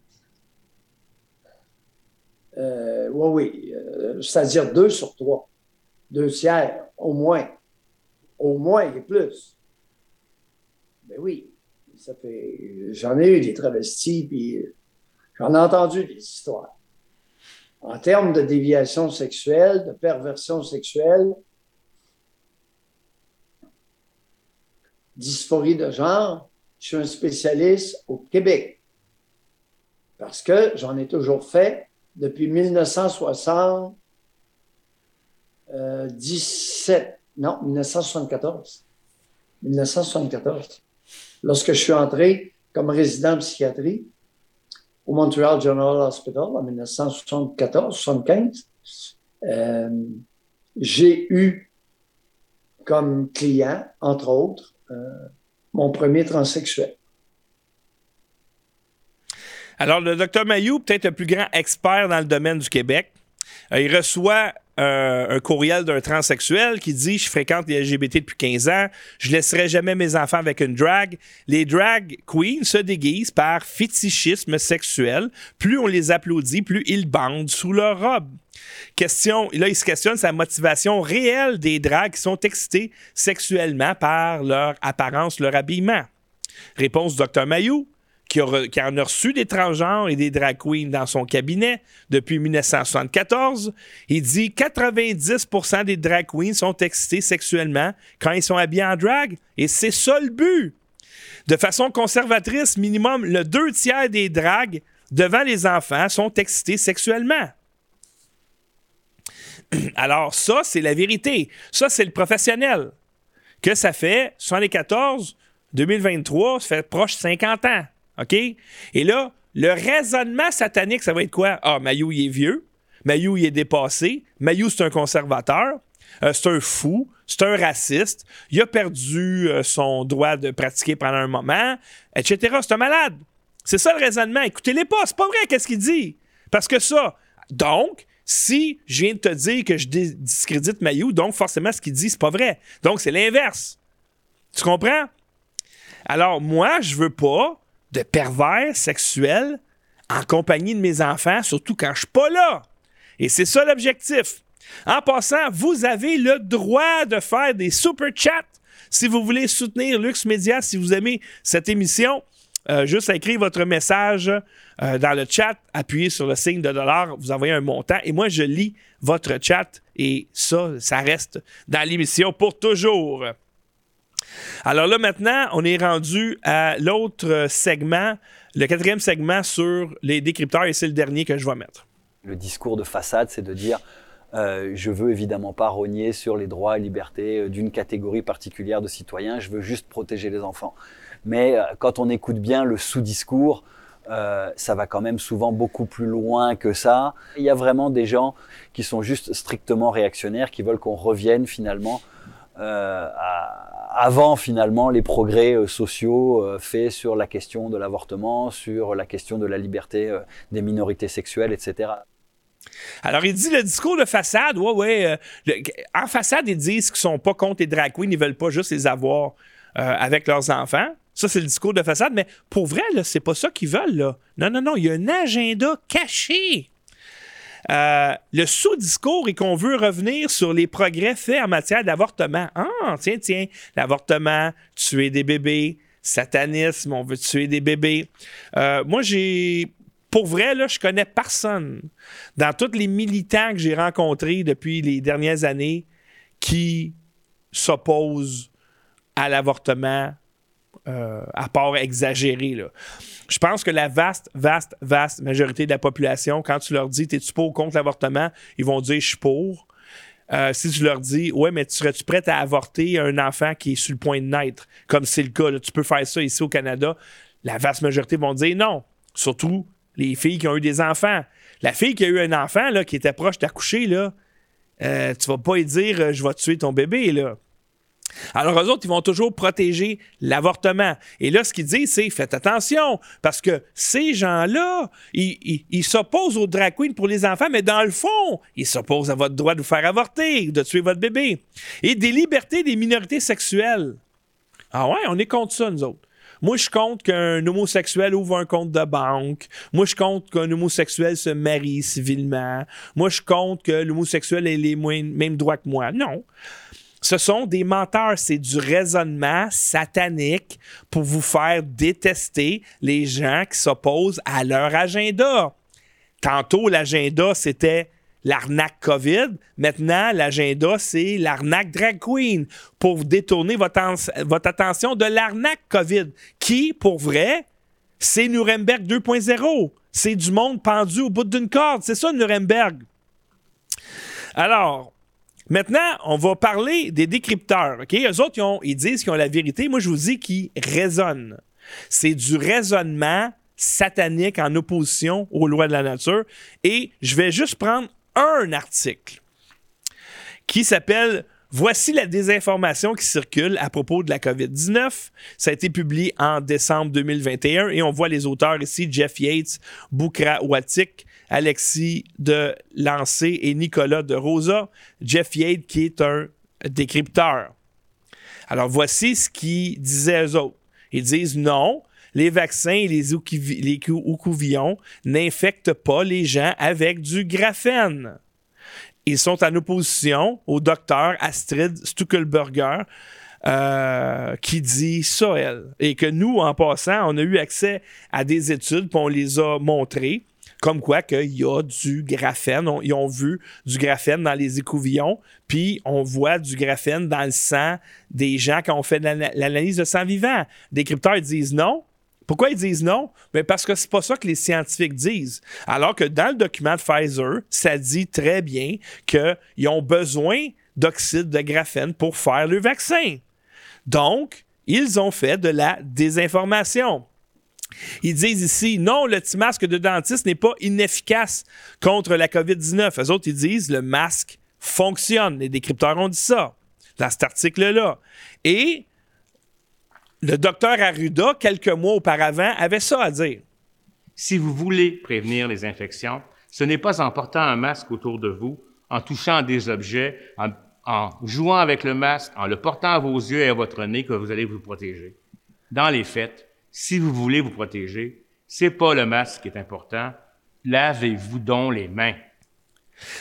Euh, oui, oui. euh, C'est-à-dire deux sur trois. Deux tiers, au moins. Au moins et plus. Ben oui. Ça fait. J'en ai eu des travestis, puis j'en ai entendu des histoires. En termes de déviation sexuelle, de perversion sexuelle, dysphorie de genre, je suis un spécialiste au Québec. Parce que j'en ai toujours fait depuis 1977. Non, 1974. 1974. Lorsque je suis entré comme résident de psychiatrie au Montreal General Hospital en 1974-75, euh, j'ai eu comme client, entre autres, mon premier transsexuel. Alors, le docteur Mayou, peut-être le plus grand expert dans le domaine du Québec, euh, il reçoit euh, un courriel d'un transsexuel qui dit Je fréquente les LGBT depuis 15 ans, je laisserai jamais mes enfants avec une drag. Les drag queens se déguisent par fétichisme sexuel. Plus on les applaudit, plus ils bandent sous leur robe. Question, là, il se questionne sa motivation réelle des drags qui sont excités sexuellement par leur apparence, leur habillement. Réponse du docteur Mayou qui, a en a reçu des transgenres et des drag queens dans son cabinet depuis 1974. Il dit 90% des drag queens sont excités sexuellement quand ils sont habillés en drag. Et c'est ça le but. De façon conservatrice, minimum le deux tiers des drags devant les enfants sont excités sexuellement. [CLEARS THROAT] Alors ça, c'est la vérité. Ça, c'est le professionnel. Que ça fait 74, 2023, ça fait proche 50 ans. OK? Et là, le raisonnement satanique, ça va être quoi? Ah, Mayou, il est vieux. Mayou, il est dépassé. Mayou, c'est un conservateur. Euh, c'est un fou. C'est un raciste. Il a perdu euh, son droit de pratiquer pendant un moment, etc. C'est un malade. C'est ça le raisonnement. Écoutez-les pas. C'est pas vrai, qu'est-ce qu'il dit? Parce que ça. Donc, si je viens de te dire que je discrédite Mayou, donc forcément, ce qu'il dit, c'est pas vrai. Donc, c'est l'inverse. Tu comprends? Alors, moi, je veux pas de pervers sexuels en compagnie de mes enfants, surtout quand je suis pas là. Et c'est ça l'objectif. En passant, vous avez le droit de faire des super chats si vous voulez soutenir Lux Media, si vous aimez cette émission. Euh, juste écrire votre message euh, dans le chat, appuyez sur le signe de dollar, vous envoyez un montant et moi je lis votre chat et ça, ça reste dans l'émission pour toujours. Alors là, maintenant, on est rendu à l'autre segment, le quatrième segment sur les décrypteurs, et c'est le dernier que je vais mettre. Le discours de façade, c'est de dire euh, je veux évidemment pas rogner sur les droits et libertés d'une catégorie particulière de citoyens, je veux juste protéger les enfants. Mais euh, quand on écoute bien le sous-discours, euh, ça va quand même souvent beaucoup plus loin que ça. Il y a vraiment des gens qui sont juste strictement réactionnaires, qui veulent qu'on revienne finalement euh, avant finalement les progrès sociaux faits sur la question de l'avortement, sur la question de la liberté des minorités sexuelles, etc. Alors, il dit le discours de façade, ouais, ouais. en façade, ils disent qu'ils sont pas contre les drag queens, ils veulent pas juste les avoir avec leurs enfants. Ça, c'est le discours de façade, mais pour vrai, c'est pas ça qu'ils veulent, là. Non, non, non, il y a un agenda caché. Euh, le sous-discours est qu'on veut revenir sur les progrès faits en matière d'avortement. Ah, tiens, tiens, l'avortement, tuer des bébés, satanisme, on veut tuer des bébés. Euh, moi, j'ai. Pour vrai, là, je connais personne dans tous les militants que j'ai rencontrés depuis les dernières années qui s'opposent à l'avortement euh, à part exagéré. Là. Je pense que la vaste, vaste, vaste majorité de la population, quand tu leur dis T'es-tu pour ou contre l'avortement, ils vont dire Je suis pour. Euh, si tu leur dis Ouais, mais tu serais-tu prête à avorter un enfant qui est sur le point de naître, comme c'est le cas, tu peux faire ça ici au Canada, la vaste majorité vont dire non. Surtout les filles qui ont eu des enfants. La fille qui a eu un enfant là, qui était proche d'accoucher, là, euh, tu vas pas lui dire euh, Je vais tuer ton bébé. là. Alors, eux autres, ils vont toujours protéger l'avortement. Et là, ce qu'ils disent, c'est faites attention, parce que ces gens-là, ils s'opposent aux drag pour les enfants, mais dans le fond, ils s'opposent à votre droit de vous faire avorter, de tuer votre bébé. Et des libertés des minorités sexuelles. Ah ouais, on est contre ça, nous autres. Moi, je compte qu'un homosexuel ouvre un compte de banque. Moi, je compte qu'un homosexuel se marie civilement. Moi, je compte que l'homosexuel ait les mêmes droits que moi. Non. Ce sont des menteurs. C'est du raisonnement satanique pour vous faire détester les gens qui s'opposent à leur agenda. Tantôt, l'agenda, c'était l'arnaque COVID. Maintenant, l'agenda, c'est l'arnaque drag queen pour détourner votre, votre attention de l'arnaque COVID, qui, pour vrai, c'est Nuremberg 2.0. C'est du monde pendu au bout d'une corde. C'est ça, Nuremberg. Alors, maintenant, on va parler des décrypteurs. OK? Eux autres, ont- ils disent qu'ils ont la vérité. Moi, je vous dis qu'ils raisonnent. C'est du raisonnement satanique en opposition aux lois de la nature. Et je vais juste prendre un article qui s'appelle Voici la désinformation qui circule à propos de la COVID-19. Ça a été publié en décembre 2021 et on voit les auteurs ici, Jeff Yates, Boukra Watik, Alexis de Lancé et Nicolas de Rosa. Jeff Yates qui est un décrypteur. Alors voici ce qu'ils disaient eux autres. Ils disent non, les vaccins et les, oukouvillons n'infectent pas les gens avec du graphène. Ils sont en opposition au docteur Astrid Stuckelberger, euh, qui dit ça, elle. Et que nous, en passant, on a eu accès à des études, puis on les a montrées, comme quoi qu'il y a du graphène. Ils ont vu du graphène dans les écouvillons, puis on voit du graphène dans le sang des gens quand on fait l'analyse de sang vivant. Des crypteurs disent non. Pourquoi ils disent non? Mais parce que c'est pas ça que les scientifiques disent. Alors que dans le document de Pfizer, ça dit très bien qu'ils ont besoin d'oxyde de graphène pour faire le vaccin. Donc, ils ont fait de la désinformation. Ils disent ici, non, le petit masque de dentiste n'est pas inefficace contre la COVID-19. Eux autres, ils disent, le masque fonctionne. Les décrypteurs ont dit ça dans cet article-là. Et le docteur Arruda, quelques mois auparavant, avait ça à dire. Si vous voulez prévenir les infections, ce n'est pas en portant un masque autour de vous, en touchant des objets, en, en jouant avec le masque, en le portant à vos yeux et à votre nez que vous allez vous protéger. Dans les faits, si vous voulez vous protéger, c'est pas le masque qui est important. Lavez-vous donc les mains.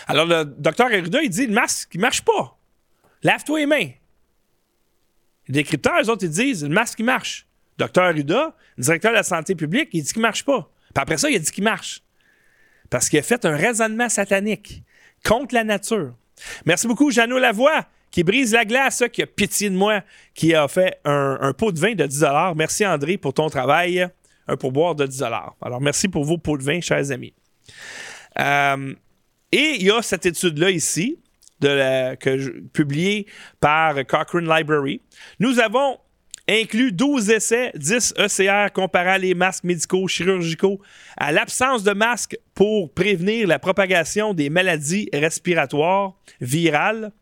Alors, le docteur Arruda, il dit, le masque, il marche pas. Lave-toi les mains. Les décrypteurs, eux autres, ils disent, le masque, il marche. Docteur Arruda, le directeur de la santé publique, il dit qu'il marche pas. Puis après ça, il a dit qu'il marche. Parce qu'il a fait un raisonnement satanique contre la nature. Merci beaucoup, Jeannot Lavoie, qui brise la glace, qui a pitié de moi, qui a fait un, pot de vin de 10 Merci, André, pour ton travail. Un pourboire de 10 Alors, merci pour vos pots de vin, chers amis. Euh, et il y a cette étude-là ici, que publiée par Cochrane Library. Nous avons inclus 12 essais, 10 ECR comparant les masques médicaux chirurgicaux à l'absence de masques pour prévenir la propagation des maladies respiratoires virales.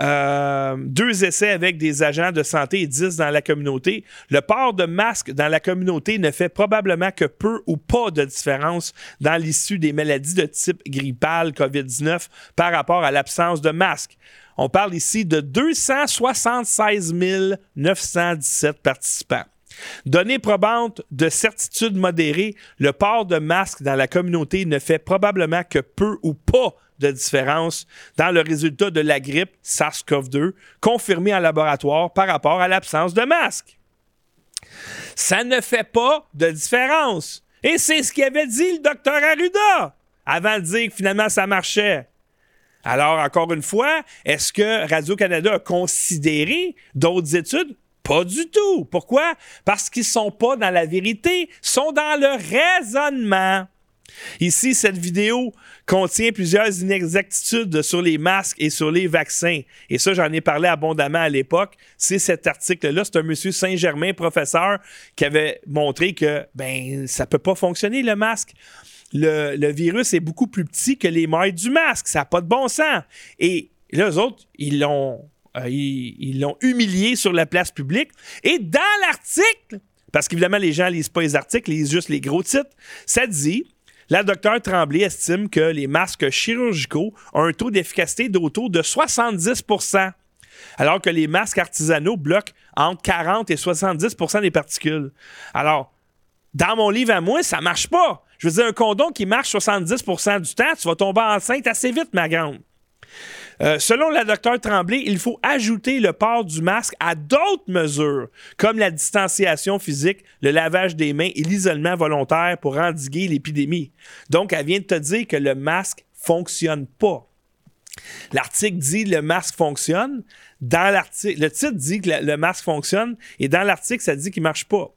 Euh, deux essais avec des agents de santé et 10 dans la communauté. Le port de masque dans la communauté ne fait probablement que peu ou pas de différence dans l'issue des maladies de type grippal COVID-19 par rapport à l'absence de masque. On parle ici de 276 917 participants. Données probantes de certitude modérée, le port de masque dans la communauté ne fait probablement que peu ou pas de différence dans le résultat de la grippe SARS-CoV-2 confirmée en laboratoire par rapport à l'absence de masque. Ça ne fait pas de différence. Et c'est ce qu'avait dit le docteur Arruda avant de dire que finalement ça marchait. Alors, encore une fois, est-ce que Radio-Canada a considéré d'autres études? Pas du tout. Pourquoi? Parce qu'ils ne sont pas dans la vérité, sont dans le raisonnement. Ici, cette vidéo contient plusieurs inexactitudes sur les masques et sur les vaccins. Et ça, j'en ai parlé abondamment à l'époque. C'est cet article-là. C'est un monsieur Saint-Germain, professeur, qui avait montré que ben ça peut pas fonctionner, le masque. Le, le virus est beaucoup plus petit que les mailles du masque. Ça n'a pas de bon sens. Et là, eux autres, ils l'ont euh, ils l'ont humilié sur la place publique. Et dans l'article, parce qu'évidemment, les gens lisent pas les articles, ils lisent juste les gros titres, ça dit la docteure Tremblay estime que les masques chirurgicaux ont un taux d'efficacité d'autour de 70% alors que les masques artisanaux bloquent entre 40 et 70% des particules. Alors, dans mon livre à moi, ça marche pas. Je veux dire, un condom qui marche 70% du temps, tu vas tomber enceinte assez vite, ma grande. Euh, selon la docteure Tremblay, il faut ajouter le port du masque à d'autres mesures, comme la distanciation physique, le lavage des mains et l'isolement volontaire pour endiguer l'épidémie. Donc, elle vient de te dire que le masque fonctionne pas. L'article dit le masque fonctionne. Dans l'article, le titre dit que le, le masque fonctionne et dans l'article, ça dit qu'il marche pas.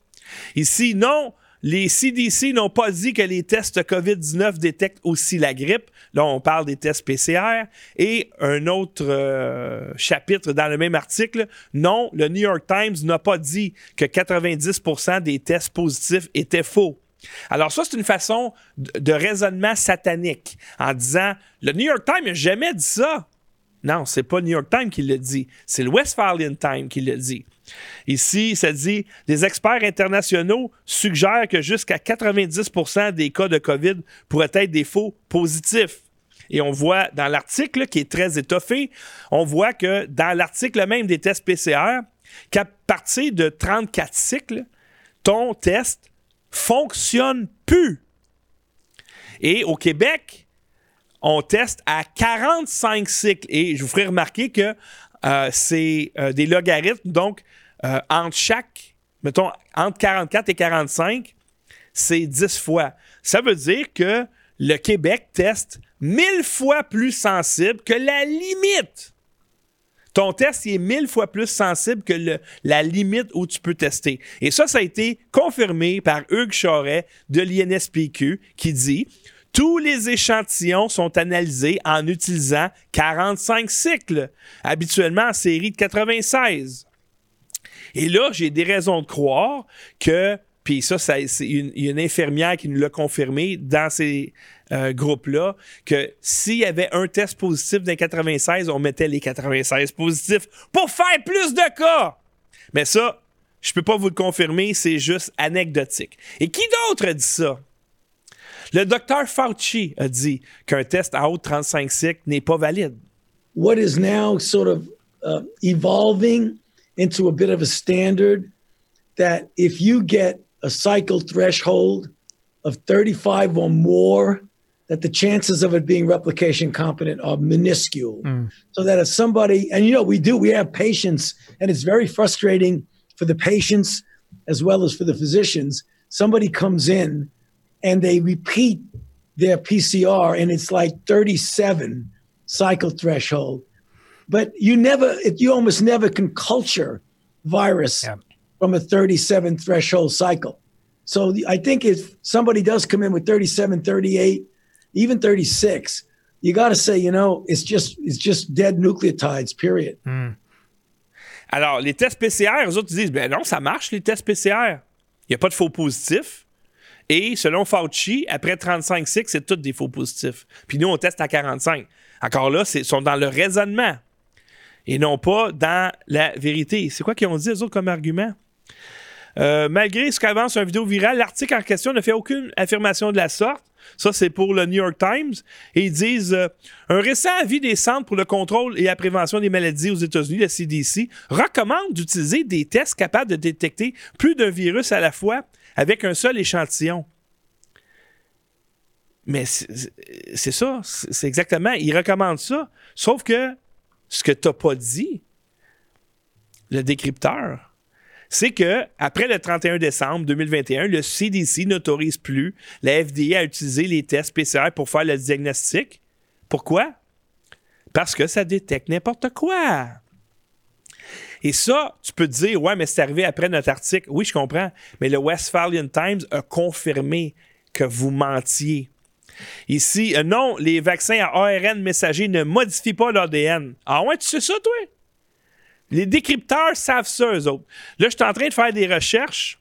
Ici, non, les CDC n'ont pas dit que les tests COVID-19 détectent aussi la grippe. Là, on parle des tests PCR. Et un autre euh, chapitre dans le même article, non, le New York Times n'a pas dit que 90% des tests positifs étaient faux. Alors ça, c'est une façon de, de raisonnement satanique en disant, le New York Times n'a jamais dit ça. Non, c'est pas le New York Times qui le dit, c'est le Westphalian Times qui le dit. Ici, ça dit des experts internationaux suggèrent que jusqu'à 90% des cas de COVID pourraient être des faux positifs. Et on voit dans l'article qui est très étoffé, on voit que dans l'article même des tests PCR, qu'à partir de 34 cycles, ton test fonctionne plus. Et au Québec, on teste à 45 cycles. Et je vous ferai remarquer que euh, c'est euh, des logarithmes. Donc, euh, entre chaque, mettons, entre 44 et 45, c'est 10 fois. Ça veut dire que le Québec teste 1000 fois plus sensible que la limite. Ton test est 1000 fois plus sensible que la limite où tu peux tester. Et ça, ça a été confirmé par Hugues Charret de l'INSPQ qui dit tous les échantillons sont analysés en utilisant 45 cycles, habituellement en série de 96. Et là, j'ai des raisons de croire que, puis ça, ça- c'est une, une infirmière qui nous l'a confirmé dans ces euh, groupes-là, que s'il y avait un test positif les 96, on mettait les 96 positifs pour faire plus de cas. Mais ça, je peux pas vous le confirmer, c'est juste anecdotique. Et qui d'autre a dit ça? Le docteur Fauci a dit qu'un test à haut de 35 cycles n'est pas valide. what is now sort of uh, evolving into a bit of a standard that if you get a cycle threshold of 35 or more, that the chances of it being replication competent are minuscule. So that if somebody, and you know, we do, we have patients, and it's very frustrating for the patients as well as for the physicians. Somebody comes in and they repeat their PCR, and it's like 37 cycle threshold. But you never, it, you almost never can culture virus from a 37 threshold cycle. So I think if somebody does come in with 37, 38, even 36, you got to say, you know, it's just it's just dead nucleotides. Period. Hmm. Alors, les tests PCR, eux autres ils disent, ben non, ça marche, les tests PCR. Il n'y a pas de faux positifs. Et selon Fauci, après 35 cycles, c'est tous des faux positifs. Puis nous, on teste à 45. Encore là, ils sont dans le raisonnement et non pas dans la vérité. C'est quoi qu'ils ont dit, eux autres, comme argument? Euh, malgré ce qu'avance un vidéo virale, l'article en question ne fait aucune affirmation de la sorte. Ça, c'est pour le New York Times. Et ils disent euh, Un récent avis des Centres pour le contrôle et la prévention des maladies aux États-Unis, le CDC, recommande d'utiliser des tests capables de détecter plus d'un virus à la fois avec un seul échantillon. Mais c'est ça, c'est exactement. Ils recommandent ça. Sauf que ce que tu n'as pas dit, le décrypteur, c'est que après le 31 décembre 2021, le CDC n'autorise plus la FDA à utiliser les tests PCR pour faire le diagnostic. Pourquoi? Parce que ça détecte n'importe quoi. Et ça, tu peux te dire, ouais, mais c'est arrivé après notre article. Oui, je comprends. Mais le Westphalian Times a confirmé que vous mentiez. Ici, euh, non, les vaccins à ARN messager ne modifient pas l'ADN. Ah ouais, tu sais ça, toi? Les décrypteurs savent ça, eux autres. Là, je suis en train de faire des recherches.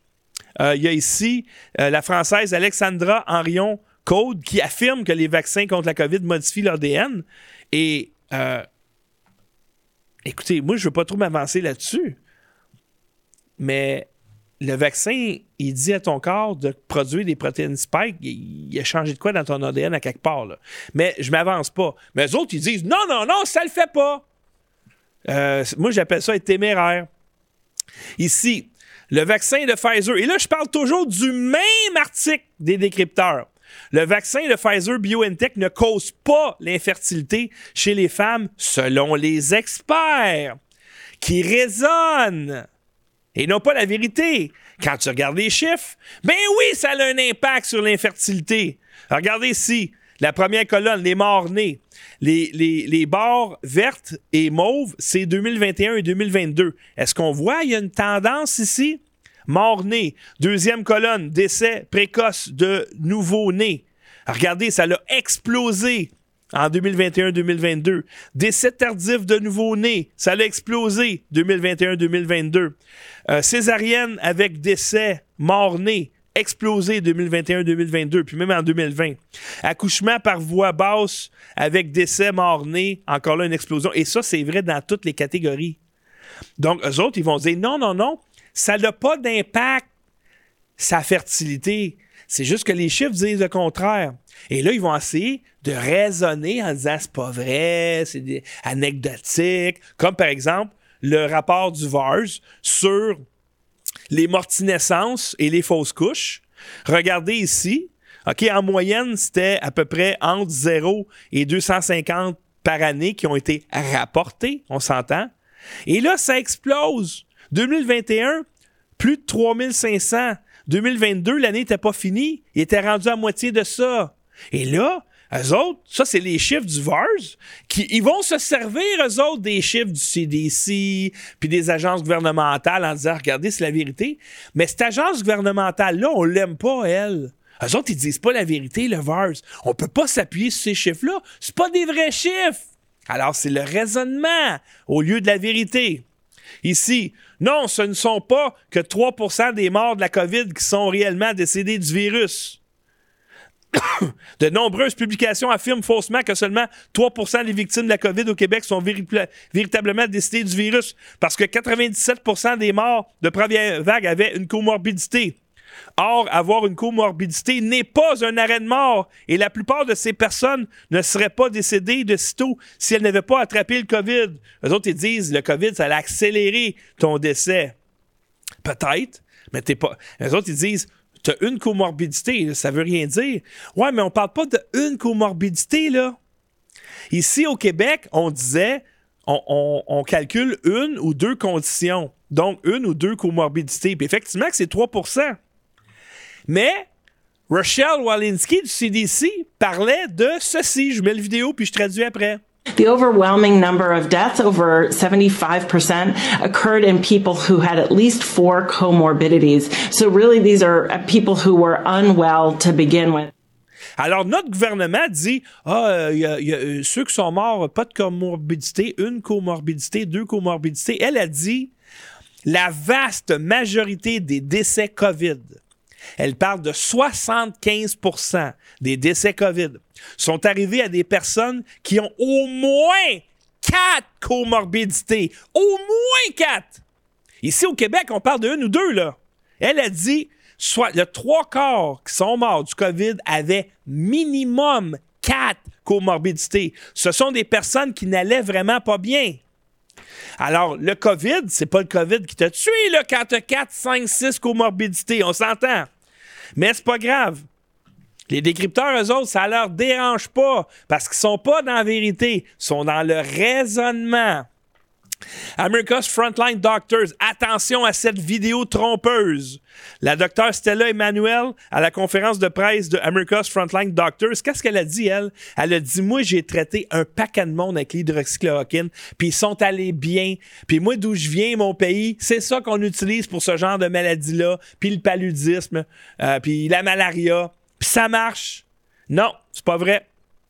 Euh, Il y a ici euh, la Française Alexandra Henrion Code qui affirme que les vaccins contre la COVID modifient l'ADN. Et écoutez, moi, je veux pas trop m'avancer là-dessus. Mais le vaccin, il dit à ton corps de produire des protéines spike. Il, a changé de quoi dans ton ADN à quelque part. là. Mais je m'avance pas. Mais eux autres, ils disent non, non, non, ça le fait pas. Euh, moi, j'appelle ça être téméraire. Ici, le vaccin de Pfizer. Et là, je parle toujours du même article des décrypteurs. Le vaccin de Pfizer BioNTech ne cause pas l'infertilité chez les femmes selon les experts qui raisonnent et non pas la vérité. Quand tu regardes les chiffres, ben oui, ça a un impact sur l'infertilité. Regardez ici, la première colonne, les morts-nés. Les, les, les barres vertes et mauves, c'est 2021 et 2022. Est-ce qu'on voit, il y a une tendance ici? Mort-nés. Deuxième colonne, décès précoce de nouveau-nés. Regardez, ça l'a explosé en 2021-2022. Décès tardif de nouveau-nés, ça l'a explosé 2021-2022. Euh, césarienne avec décès mort-né, explosé 2021-2022, puis même en 2020. Accouchement par voie basse avec décès mort-né, encore là une explosion. Et ça, c'est vrai dans toutes les catégories. Donc, eux autres, ils vont dire non, non, non, ça n'a pas d'impact, sa fertilité. C'est juste que les chiffres disent le contraire. Et là, ils vont essayer de raisonner en disant c'est pas vrai, c'est anecdotique. Comme par exemple le rapport du VARS sur les mortinescences et les fausses couches. Regardez ici. OK, en moyenne, c'était à peu près entre 0 et 250 par année qui ont été rapportés, on s'entend. Et là, ça explose. 2021, plus de 3500. 2022, l'année n'était pas finie. Il était rendu à moitié de ça. Et là, eux autres, ça, c'est les chiffres du VARS, qui, ils vont se servir, eux autres, des chiffres du CDC, puis des agences gouvernementales en disant, regardez, c'est la vérité. Mais cette agence gouvernementale-là, on l'aime pas, elle. Eux autres, ils disent pas la vérité, le VARS. On peut pas s'appuyer sur ces chiffres-là. C'est pas des vrais chiffres. Alors, c'est le raisonnement au lieu de la vérité. Ici, non, ce ne sont pas que 3% des morts de la COVID qui sont réellement décédés du virus. [COUGHS] de nombreuses publications affirment faussement que seulement 3% des victimes de la COVID au Québec sont véritablement décédées du virus parce que 97% des morts de première vague avaient une comorbidité. Or, avoir une comorbidité n'est pas un arrêt de mort et la plupart de ces personnes ne seraient pas décédées de sitôt si elles n'avaient pas attrapé le COVID. Les autres, ils disent le COVID, ça allait accélérer ton décès. Peut-être, mais t'es pas. Les autres, ils disent tu as une comorbidité, ça veut rien dire. Ouais, mais on parle pas de une comorbidité, là. Ici, au Québec, on disait on, on calcule une ou deux conditions. Donc, une ou deux comorbidités. Puis effectivement, c'est 3 mais Rochelle Walensky du CDC parlait de ceci. Je mets la vidéo puis je traduis après. The overwhelming number of deaths, over 75%, occurred in people who had at least four comorbidities. So really, these are uh, people who were unwell to begin with. Alors, notre gouvernement dit Ah, il y a, y a, euh, ceux qui sont morts, pas de comorbidité, une comorbidité, deux comorbidités. Elle a dit la vaste majorité des décès COVID elle parle de 75% des décès COVID sont arrivés à des personnes qui ont au moins quatre comorbidités. Au moins quatre. Ici au Québec, on parle de une ou deux, là. Elle a dit, soit le trois quarts qui sont morts du COVID avaient minimum quatre comorbidités. Ce sont des personnes qui n'allaient vraiment pas bien. Alors, le COVID, c'est pas le COVID qui t'a tué, là, quand t'as 4, 5, 6 comorbidités. On s'entend. Mais c'est pas grave. Les décrypteurs, eux autres, ça leur dérange pas parce qu'ils sont pas dans la vérité, ils sont dans le raisonnement. America's Frontline Doctors, attention à cette vidéo trompeuse. La docteure Stella Emmanuel, à la conférence de presse de America's Frontline Doctors, qu'est-ce qu'elle a dit, elle? Elle a dit, moi, j'ai traité un paquet de monde avec l'hydroxychloroquine, puis ils sont allés bien. Puis moi, d'où je viens, mon pays, c'est ça qu'on utilise pour ce genre de maladie-là, puis le paludisme, euh, puis la malaria, puis ça marche. Non, c'est pas vrai.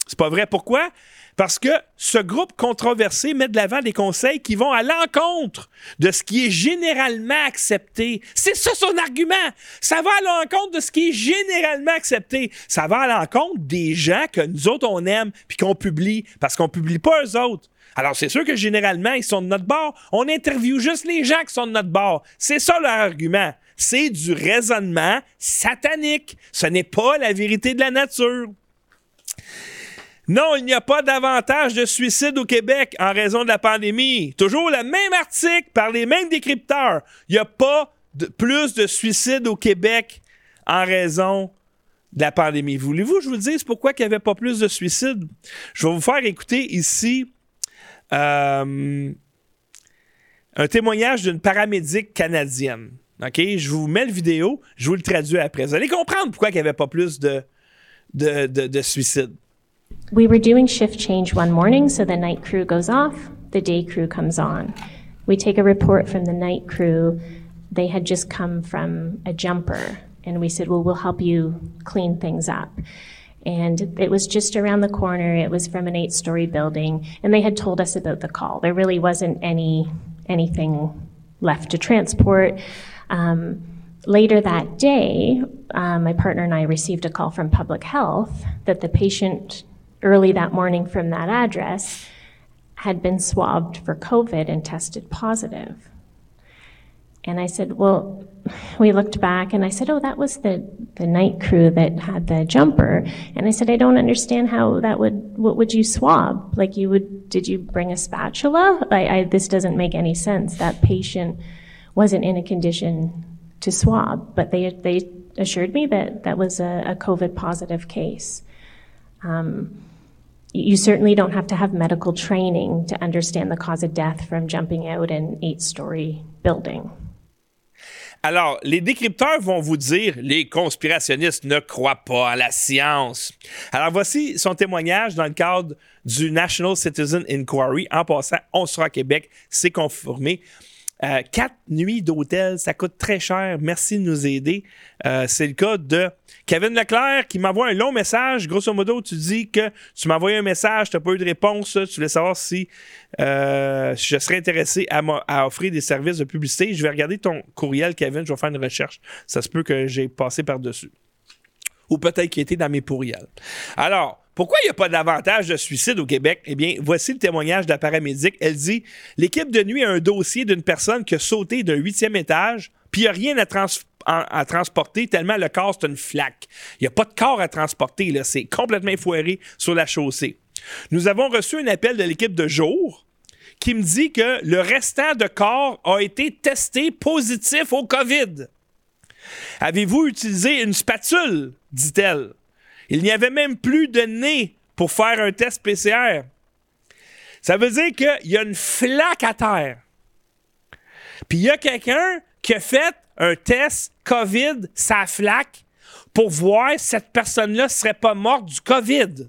C'est pas vrai. Pourquoi? Parce que ce groupe controversé met de l'avant des conseils qui vont à l'encontre de ce qui est généralement accepté. C'est ça son argument. Ça va à l'encontre de ce qui est généralement accepté. Ça va à l'encontre des gens que nous autres on aime puis qu'on publie parce qu'on publie pas eux autres. Alors, c'est sûr que généralement, ils sont de notre bord. On interviewe juste les gens qui sont de notre bord. C'est ça leur argument. C'est du raisonnement satanique. Ce n'est pas la vérité de la nature. Non, il n'y a pas davantage de suicides au Québec en raison de la pandémie. Toujours le même article par les mêmes décrypteurs. Il n'y a pas plus de suicides au Québec en raison de la pandémie. Voulez-vous que je vous dise pourquoi il n'y avait pas plus de suicides? Je vais vous faire écouter ici euh, un témoignage d'une paramédic canadienne. OK? Je vous mets le vidéo, je vous le traduis après. Vous allez comprendre pourquoi il n'y avait pas plus de suicides. We were doing shift change one morning, so the night crew goes off, the day crew comes on. We take a report from the night crew. They had just come from a jumper, and we said, Well, we'll help you clean things up. And it was just around the corner. It was from an eight story building, and they had told us about the call. There really wasn't any anything left to transport. Um, later that day, um, my partner and I received a call from public health that the patient early that morning from that address had been swabbed for COVID and tested positive. And I said, Well, we looked back and I said, Oh, that was the, the night crew that had the jumper. And I said, I don't understand how that would, what would you swab? Like you would, did you bring a spatula? I, I, this doesn't make any sense. That patient wasn't in a condition to swab, but they, they assured me that that was a, a COVID positive case. Um, You certainly don't have to have medical training to understand the cause of death from jumping out an eight story building. Alors, les décrypteurs vont vous dire les conspirationnistes ne croient pas à la science. Alors, voici son témoignage dans le cadre du National Citizen Inquiry. En passant, on sera à Québec, c'est confirmé. Euh, quatre nuits d'hôtel, ça coûte très cher. Merci de nous aider. Euh, c'est le cas de Kevin Leclerc qui m'envoie un long message. Grosso modo, tu dis que tu m'as envoyé un message, tu n'as pas eu de réponse. Tu voulais savoir si euh, je serais intéressé à, à, offrir des services de publicité. Je vais regarder ton courriel, Kevin. Je vais faire une recherche. Ça se peut que j'ai passé par-dessus. Ou peut-être qu'il était dans mes pourriels. Alors, pourquoi il n'y a pas davantage de suicides au Québec? Eh bien, voici le témoignage de la paramédic. Elle dit L'équipe de nuit a un dossier d'une personne qui a sauté d'un huitième étage, puis il n'y a rien à, transporter tellement le corps, c'est une flaque. Il n'y a pas de corps à transporter. C'est complètement foiré sur la chaussée. Nous avons reçu un appel de l'équipe de jour qui me dit que le restant de corps a été testé positif au COVID. Avez-vous utilisé une spatule? dit-elle. Il n'y avait même plus de nez pour faire un test PCR. Ça veut dire qu'il y a une flaque à terre. Puis il y a quelqu'un qui a fait un test COVID, sa flaque, pour voir si cette personne-là ne serait pas morte du COVID.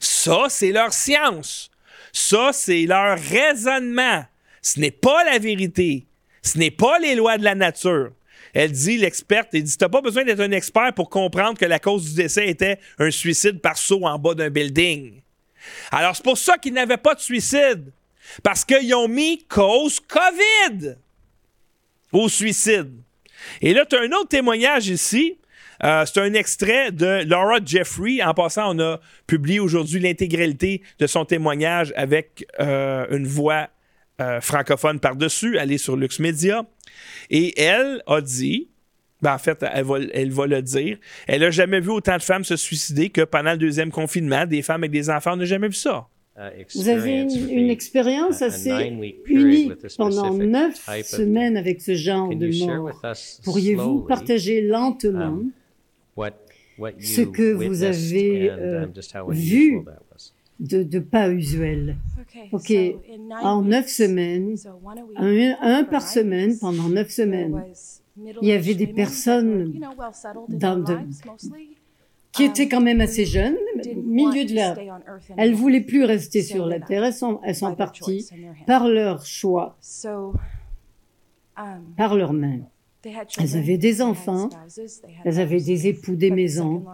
Ça, c'est leur science. Ça, c'est leur raisonnement. Ce n'est pas la vérité. Ce n'est pas les lois de la nature. Elle dit, l'experte, elle dit, t'as pas besoin d'être un expert pour comprendre que la cause du décès était un suicide par saut en bas d'un building. Alors, c'est pour ça qu'ils n'avaient pas de suicide. Parce qu'ils ont mis cause COVID au suicide. Et là, tu as un autre témoignage ici. Euh, c'est un extrait de Laura Jeffrey. En passant, on a publié aujourd'hui l'intégralité de son témoignage avec euh, une voix euh, francophone par-dessus. Allez sur Lux Media. Et elle a dit, ben en fait, elle va, elle va le dire, elle n'a jamais vu autant de femmes se suicider que pendant le deuxième confinement, des femmes avec des enfants, on n'a jamais vu ça. Vous avez une, une expérience assez unique pendant neuf semaines avec ce genre de mort. Pourriez-vous partager lentement ce que vous avez euh, vu de, de, pas usuel. OK. En neuf semaines, un, un, par semaine, pendant neuf semaines, il y avait des personnes dans de, qui étaient quand même assez jeunes, milieu de la... Elles voulaient plus rester sur la Terre, elles sont, elles sont parties par leur choix, par leurs mains. Elles avaient des enfants, elles avaient des époux, des maisons,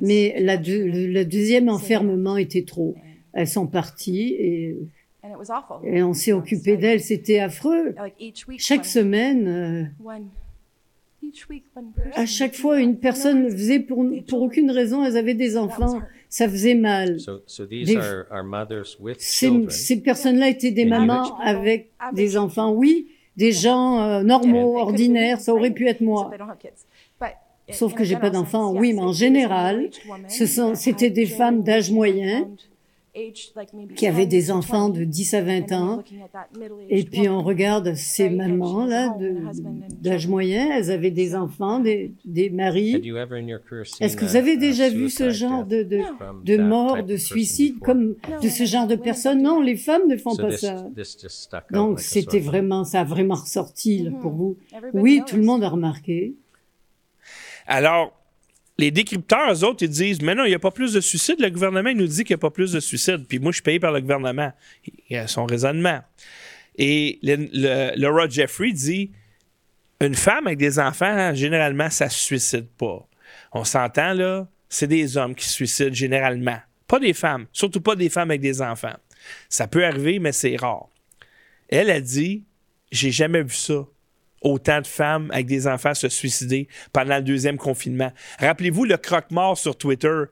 mais la le, deuxième enfermement était trop. Elles sont parties et, et on s'est occupé d'elles. C'était affreux. Chaque semaine, euh, à chaque fois, une personne faisait pour, pour aucune raison, elles avaient des enfants. Ça faisait mal. Des, ces, ces personnes-là étaient des mamans avec des enfants. Oui, des gens euh, normaux, ordinaires, ça aurait pu être moi. Sauf que j'ai pas d'enfants, oui, mais en général, c'était des femmes d'âge moyen qui avaient des enfants de 10 à 20 ans. Et puis on regarde ces mamans-là d'âge moyen, elles avaient des enfants, des, des maris. Est-ce que vous avez déjà vu ce genre de, de, de mort, de suicide, comme de ce genre de personnes? Non, les femmes ne font pas ça. Donc c'était vraiment, ça a vraiment ressorti là, pour vous. Oui, tout le monde a remarqué. Alors, les décrypteurs, eux autres, ils disent Mais non, il n'y a pas plus de suicides. Le gouvernement, il nous dit qu'il n'y a pas plus de suicides. Puis moi, je suis payé par le gouvernement. Il a son raisonnement. Et le, Laura Jeffrey dit Une femme avec des enfants, généralement, ça ne se suicide pas. On s'entend, là, c'est des hommes qui se suicident généralement. Pas des femmes, surtout pas des femmes avec des enfants. Ça peut arriver, mais c'est rare. Elle a dit J'ai jamais vu ça autant de femmes avec des enfants se suicider pendant le deuxième confinement. Rappelez-vous le croque-mort sur Twitter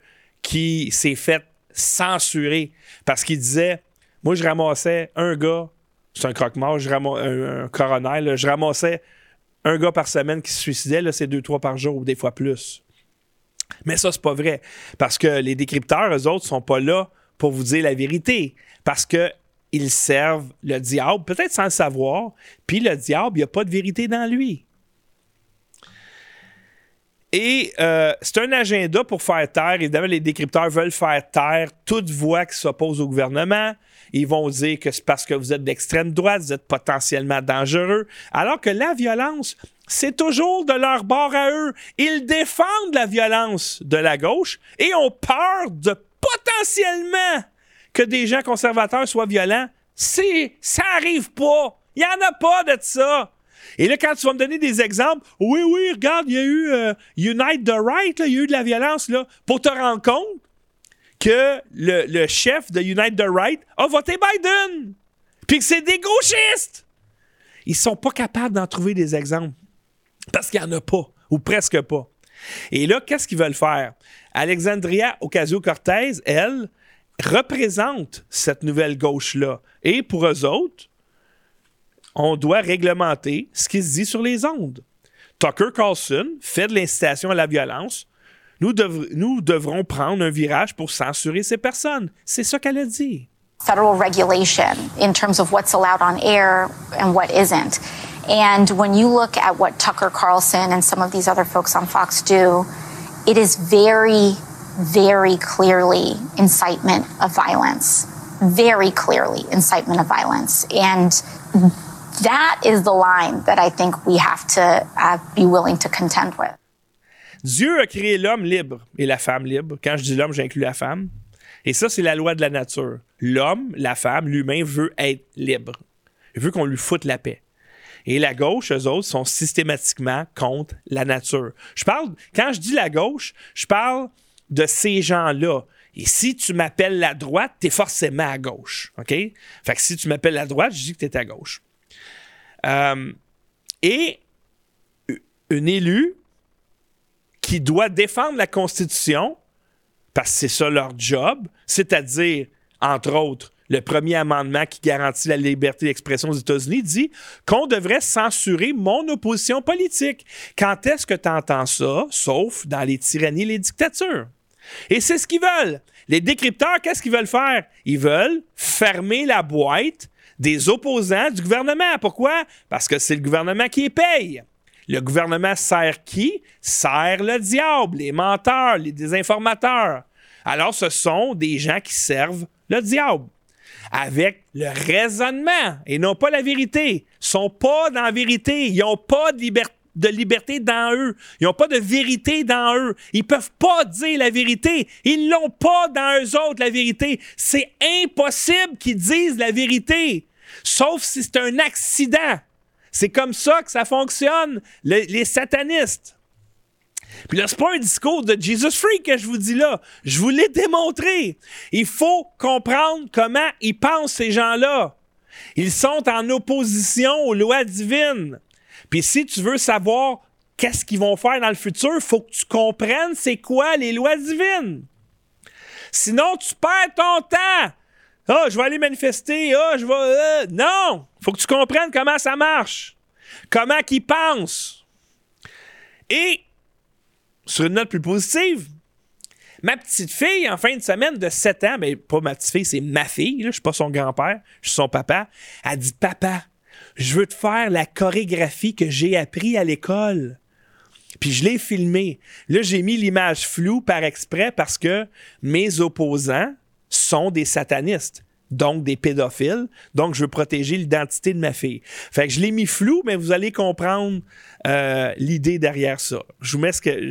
qui s'est fait censurer parce qu'il disait Moi, je ramassais un gars, c'est un croque-mort, je un, un coroner, je ramassais un gars par semaine qui se suicidait, là, c'est deux, trois par jour ou des fois plus. Mais ça, c'est pas vrai. Parce que les décrypteurs, eux autres, sont pas là pour vous dire la vérité. Parce que ils servent le diable, peut-être sans le savoir, puis le diable, il n'y a pas de vérité dans lui. Et euh, c'est un agenda pour faire taire. Évidemment, les décrypteurs veulent faire taire toute voix qui s'oppose au gouvernement. Ils vont dire que c'est parce que vous êtes d'extrême droite, vous êtes potentiellement dangereux. Alors que la violence, c'est toujours de leur bord à eux. Ils défendent la violence de la gauche et ont peur de potentiellement que des gens conservateurs soient violents. C'est, ça arrive pas. Il y en a pas de ça. Et là, quand tu vas me donner des exemples, oui, oui, regarde, il y a eu euh, Unite the Right, il y a eu de la violence, là, pour te rendre compte que le, chef de Unite the Right a voté Biden. Puis que c'est des gauchistes. Ils sont pas capables d'en trouver des exemples. Parce qu'il n'y en a pas, ou presque pas. Et là, qu'est-ce qu'ils veulent faire? Alexandria Ocasio-Cortez, elle, représente cette nouvelle gauche-là. Et pour eux autres, on doit réglementer ce qui se dit sur les ondes. Tucker Carlson fait de l'incitation à la violence. Nous, nous devrons prendre un virage pour censurer ces personnes. C'est ça qu'elle a dit. Federal regulation in terms of what's allowed on air and what isn't. And when you look at what Tucker Carlson and some of these other folks on Fox do, it is very, very clearly incitement of violence. Very clearly incitement of violence. And that is the line that I think we have to uh, be willing to contend with. Dieu a créé l'homme libre et la femme libre. Quand je dis l'homme, j'inclus la femme. Et ça, c'est la loi de la nature. L'homme, la femme, l'humain veut être libre. Il veut qu'on lui foute la paix. Et la gauche, eux autres, sont systématiquement contre la nature. Je parle, quand je dis la gauche, je parle de ces gens-là. Et si tu m'appelles la droite, t'es forcément à gauche. OK? Fait que si tu m'appelles la droite, je dis que t'es à gauche. Euh, et une élue qui doit défendre la Constitution, parce que c'est ça leur job, c'est-à-dire, entre autres, le premier amendement qui garantit la liberté d'expression aux États-Unis dit qu'on devrait censurer mon opposition politique. Quand est-ce que tu entends ça, sauf dans les tyrannies et les dictatures? Et c'est ce qu'ils veulent. Les décrypteurs, qu'est-ce qu'ils veulent faire? Ils veulent fermer la boîte des opposants du gouvernement. Pourquoi? Parce que c'est le gouvernement qui les paye. Le gouvernement sert qui? Sert le diable, les menteurs, les désinformateurs. Alors, ce sont des gens qui servent le diable avec le raisonnement et non pas la vérité. Ils sont pas dans la vérité. Ils n'ont pas de liberté de liberté dans eux. Ils n'ont pas de vérité dans eux. Ils peuvent pas dire la vérité. Ils l'ont pas dans eux autres, la vérité. C'est impossible qu'ils disent la vérité. Sauf si c'est un accident. C'est comme ça que ça fonctionne, les, satanistes. Puis là, c'est pas un discours de Jesus Freak que je vous dis là. Je vous l'ai démontré. Il faut comprendre comment ils pensent, ces gens-là. Ils sont en opposition aux lois divines. Puis si tu veux savoir qu'est-ce qu'ils vont faire dans le futur, faut que tu comprennes c'est quoi les lois divines. Sinon, tu perds ton temps. Ah, oh, je vais aller manifester. Ah, oh, je vais. Euh, non! Faut que tu comprennes comment ça marche. Comment qu'ils pensent. Et, sur une note plus positive, ma petite fille, en fin de semaine de 7 ans, mais pas ma petite fille, c'est ma fille, je suis pas son grand-père, je suis son papa, a dit Papa, je veux te faire la chorégraphie que j'ai appris à l'école. Puis je l'ai filmé. Là, j'ai mis l'image floue par exprès parce que mes opposants sont des satanistes, donc des pédophiles. Donc, je veux protéger l'identité de ma fille. Fait que je l'ai mis flou, mais vous allez comprendre euh, l'idée derrière ça. Je vous mets ce que,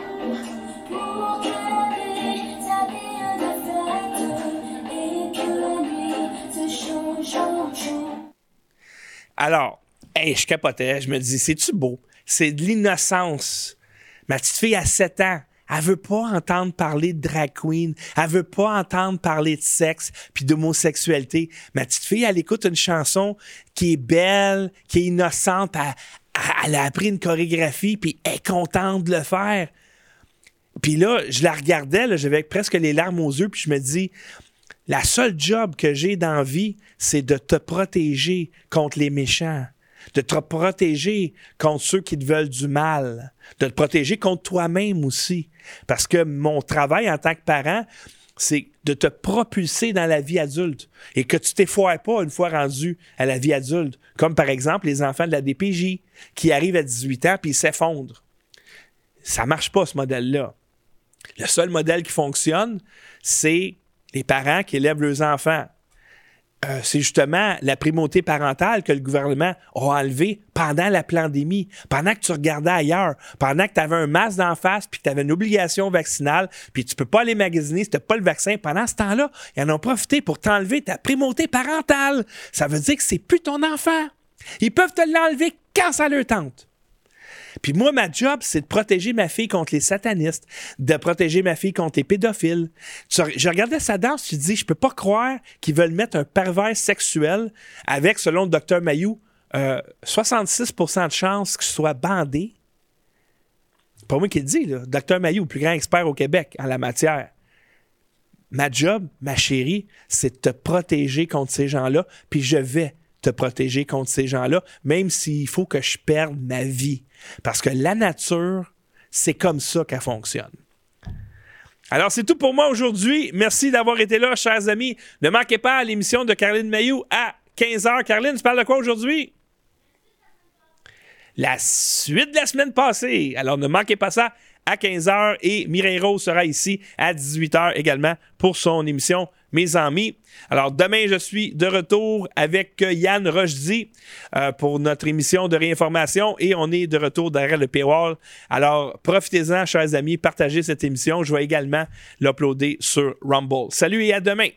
Alors, je capotais, je me dis, c'est-tu beau? C'est de l'innocence. Ma petite fille a 7 ans. Elle veut pas entendre parler de drag queen. Elle veut pas entendre parler de sexe puis d'homosexualité. Ma petite fille, elle écoute une chanson qui est belle, qui est innocente. Elle, a appris une chorégraphie puis elle est contente de le faire. Puis là, je la regardais, j'avais presque les larmes aux yeux, puis je me dis, la seule job que j'ai dans vie, c'est de te protéger contre les méchants, de te protéger contre ceux qui te veulent du mal, de te protéger contre toi-même aussi. Parce que mon travail en tant que parent, c'est de te propulser dans la vie adulte et que tu t'effoires pas une fois rendu à la vie adulte. Comme par exemple les enfants de la DPJ qui arrivent à 18 ans puis s'effondrent. Ça marche pas ce modèle-là. Le seul modèle qui fonctionne, c'est les parents qui élèvent leurs enfants. Euh, c'est justement la primauté parentale que le gouvernement a enlevée pendant la pandémie, pendant que tu regardais ailleurs, pendant que tu avais un masque d'en face, puis que tu avais une obligation vaccinale, puis tu peux pas aller magasiner si tu pas le vaccin. Pendant ce temps-là, ils en ont profité pour t'enlever ta primauté parentale. Ça veut dire que c'est plus ton enfant. Ils peuvent te l'enlever quand ça leur tente. Puis moi, ma job, c'est de protéger ma fille contre les satanistes, de protéger ma fille contre les pédophiles. je regardais sa danse, je dis, je peux pas croire qu'ils veulent mettre un pervers sexuel avec, selon le docteur Mayou, 66% euh, de chances qu'il soit bandé. Pas moi qui le dis, là. Docteur Mayou, plus grand expert au Québec en la matière. Ma job, ma chérie, c'est de te protéger contre ces gens-là, puis je vais te protéger contre ces gens-là, même s'il faut que je perde ma vie. Parce que la nature, c'est comme ça qu'elle fonctionne. Alors, c'est tout pour moi aujourd'hui. Merci d'avoir été là, chers amis. Ne manquez pas l'émission de Caroline Mayou à 15h. Caroline, tu parles de quoi aujourd'hui? La suite de la semaine passée. Alors, ne manquez pas ça à 15h et Mireille Rose sera ici à 18h également pour son émission Mes Amis. Alors demain, je suis de retour avec Yann Rochdy euh, pour notre émission de réinformation et on est de retour derrière le paywall. Alors profitez-en, chers amis, partagez cette émission. Je vais également l'uploader sur Rumble. Salut et à demain!